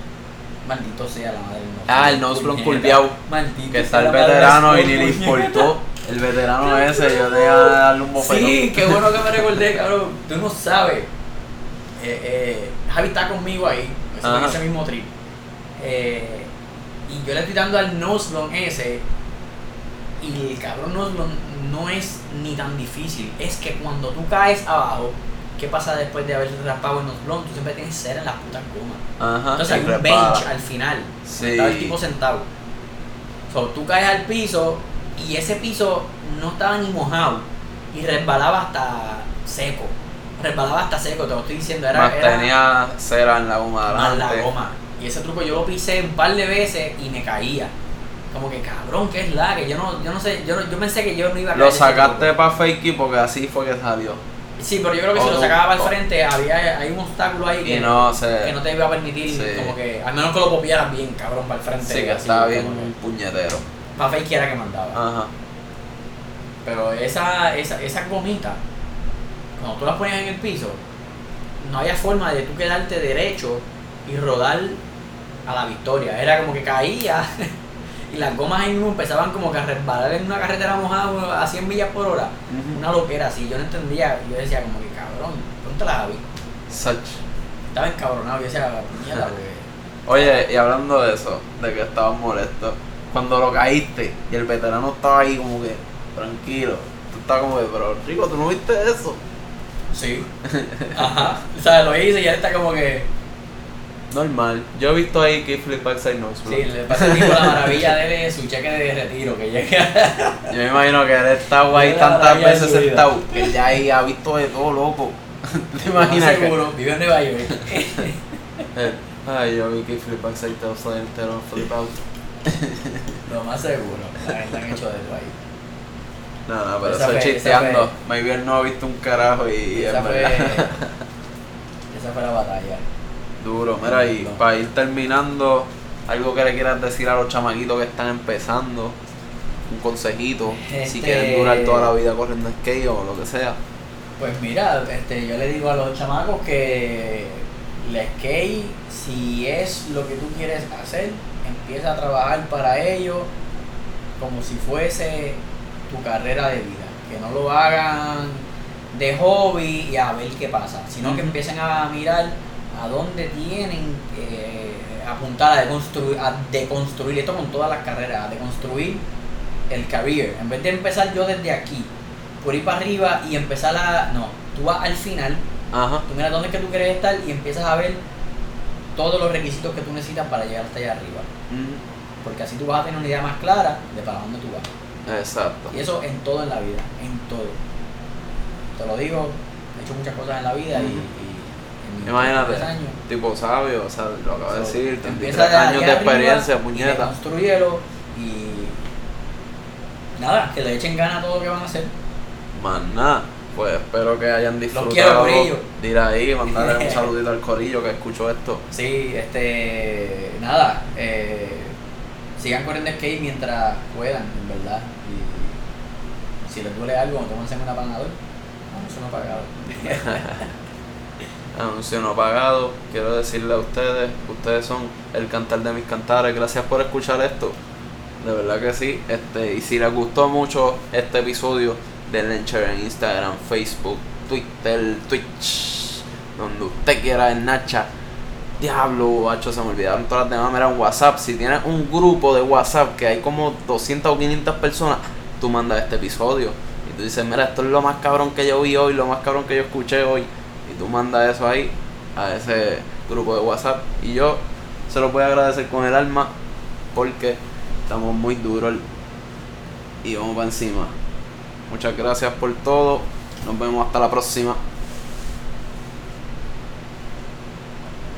Maldito sea la madre del nose Ah, el nose blunt puñeta. curviado. Maldito Que está el veterano y ni le importó. El veterano ese, yo tenía que darle un bofetón. Sí, qué bueno que me recordé, cabrón. Tú no sabes. Eh, eh, Javi está conmigo ahí, ese- ese mismo trip. Eh, y yo le estoy dando al Noslon ese. Y el cabrón Noslon no es ni tan difícil. Es que cuando tú caes abajo, ¿qué pasa después de haberte raspado el Noslon? Tú siempre tienes cera en las putas gomas. Ajá. Entonces hay un bench al final. Sí. Estaba el tipo sentado. So, tú caes al piso y ese piso no estaba ni mojado y resbalaba hasta seco. Resbalaba hasta seco, te lo estoy diciendo. Era, Más era tenía cera en la goma más adelante. la goma. Y ese truco yo lo pisé un par de veces y me caía. Como que cabrón, que es la que yo no, yo no sé, yo, no- yo pensé que yo no iba a caer. Lo sacaste para fakey porque así fue que salió. Sí, pero yo creo que si lo sacaba al o- frente había hay un obstáculo ahí que, no se. que no te iba a permitir Sí. como que, al menos que lo copiaras bien, cabrón, para el frente. Sí, que así, estaba bien que- puñetero. Para fake era que mandaba. Ajá. Pero esa, esa, esa gomita, cuando tú la ponías en el piso, no había forma de tú quedarte derecho y rodar a la victoria. Era como que caía y las gomas ahí mismo empezaban como que a resbalar en una carretera mojada a 100 millas por hora. Una loquera así, yo no entendía. Yo decía como que cabrón, ¿dónde la vi? Sach. Estaba encabronado, yo decía, mierda, porque Oye, y hablando de eso, de que estabas molesto, cuando lo caíste y el veterano estaba ahí como que tranquilo, tú estabas como que, pero Rico, ¿tú no viste eso? Sí. Ajá. O sea, lo hice y él está como que. Normal. Yo he visto ahí que flip backside nose Sí, le pasa tipo la maravilla de él su cheque de retiro que llega. Yo me imagino que él estaba ahí tantas veces sentado que ya ahí ha visto de todo loco. ¿Te imaginas que? seguro, vive en Nueva York. Ay, yo vi que flip backside te vas a entero flip out. Lo más seguro. La gente han hecho de eso ahí. No, no, pero Esa eso fue- esa chisteando. Maybe él no ha visto un carajo y, esa, es fue, esa fue la batalla. Duro, mira, y para ir terminando, algo que le quieras decir a los chamaquitos que están empezando, un consejito, si Este- quieren durar toda la vida corriendo skate o lo que sea. Pues mira, este, yo le digo a los chamacos que el skate, si es lo que tú quieres hacer, empieza a trabajar para ello como si fuese tu carrera de vida. Que no lo hagan de hobby y a ver qué pasa, sino que empiecen a mirar a dónde tienen que apuntar a deconstruir, a deconstruir esto con todas las carreras, a deconstruir el career. En vez de empezar yo desde aquí, por ir para arriba y empezar a. No, tú vas al final, Ajá. tú miras dónde es que tú quieres estar y empiezas a ver todos los requisitos que tú necesitas para llegar hasta allá arriba. Mm, Porque así tú vas a tener una idea más clara de para dónde tú vas. Exacto. Y eso en todo en la vida, en todo. Te lo digo, he hecho muchas cosas en la vida y, Imagínate, años. tipo sabio, o sea, lo acabo de decir, tú 33 empiezas de años de experiencia, Y puñeta. construyelo y. Nada, que le echen ganas a todo lo que van a hacer. Más nada, pues espero que hayan disfrutado. de ir ahí, mandarle un saludito al corillo que escuchó esto. Sí, este. Nada, eh, sigan corriendo skate mientras puedan, en verdad. Y si les duele algo, tómense una panador. No, eso no pagado. Anuncio no pagado. Quiero decirle a ustedes, ustedes son el cantar de mis cantares. Gracias por escuchar esto. De verdad que sí. Este, y si les gustó mucho este episodio, denle en Instagram, Facebook, Twitter, Twitch, donde usted quiera en Nacha. Diablo, hacho, se me olvidaron todas las demás. Mira, en WhatsApp. Si tienes un grupo de WhatsApp que hay como 200 o 500 personas, tú mandas este episodio. Y tú dices, mira, esto es lo más cabrón que yo vi hoy, lo más cabrón que yo escuché hoy. Y tú mandas eso ahí, a ese grupo de WhatsApp. Y yo se lo voy a agradecer con el alma, porque estamos muy duros y vamos para encima. Muchas gracias por todo. Nos vemos hasta la próxima.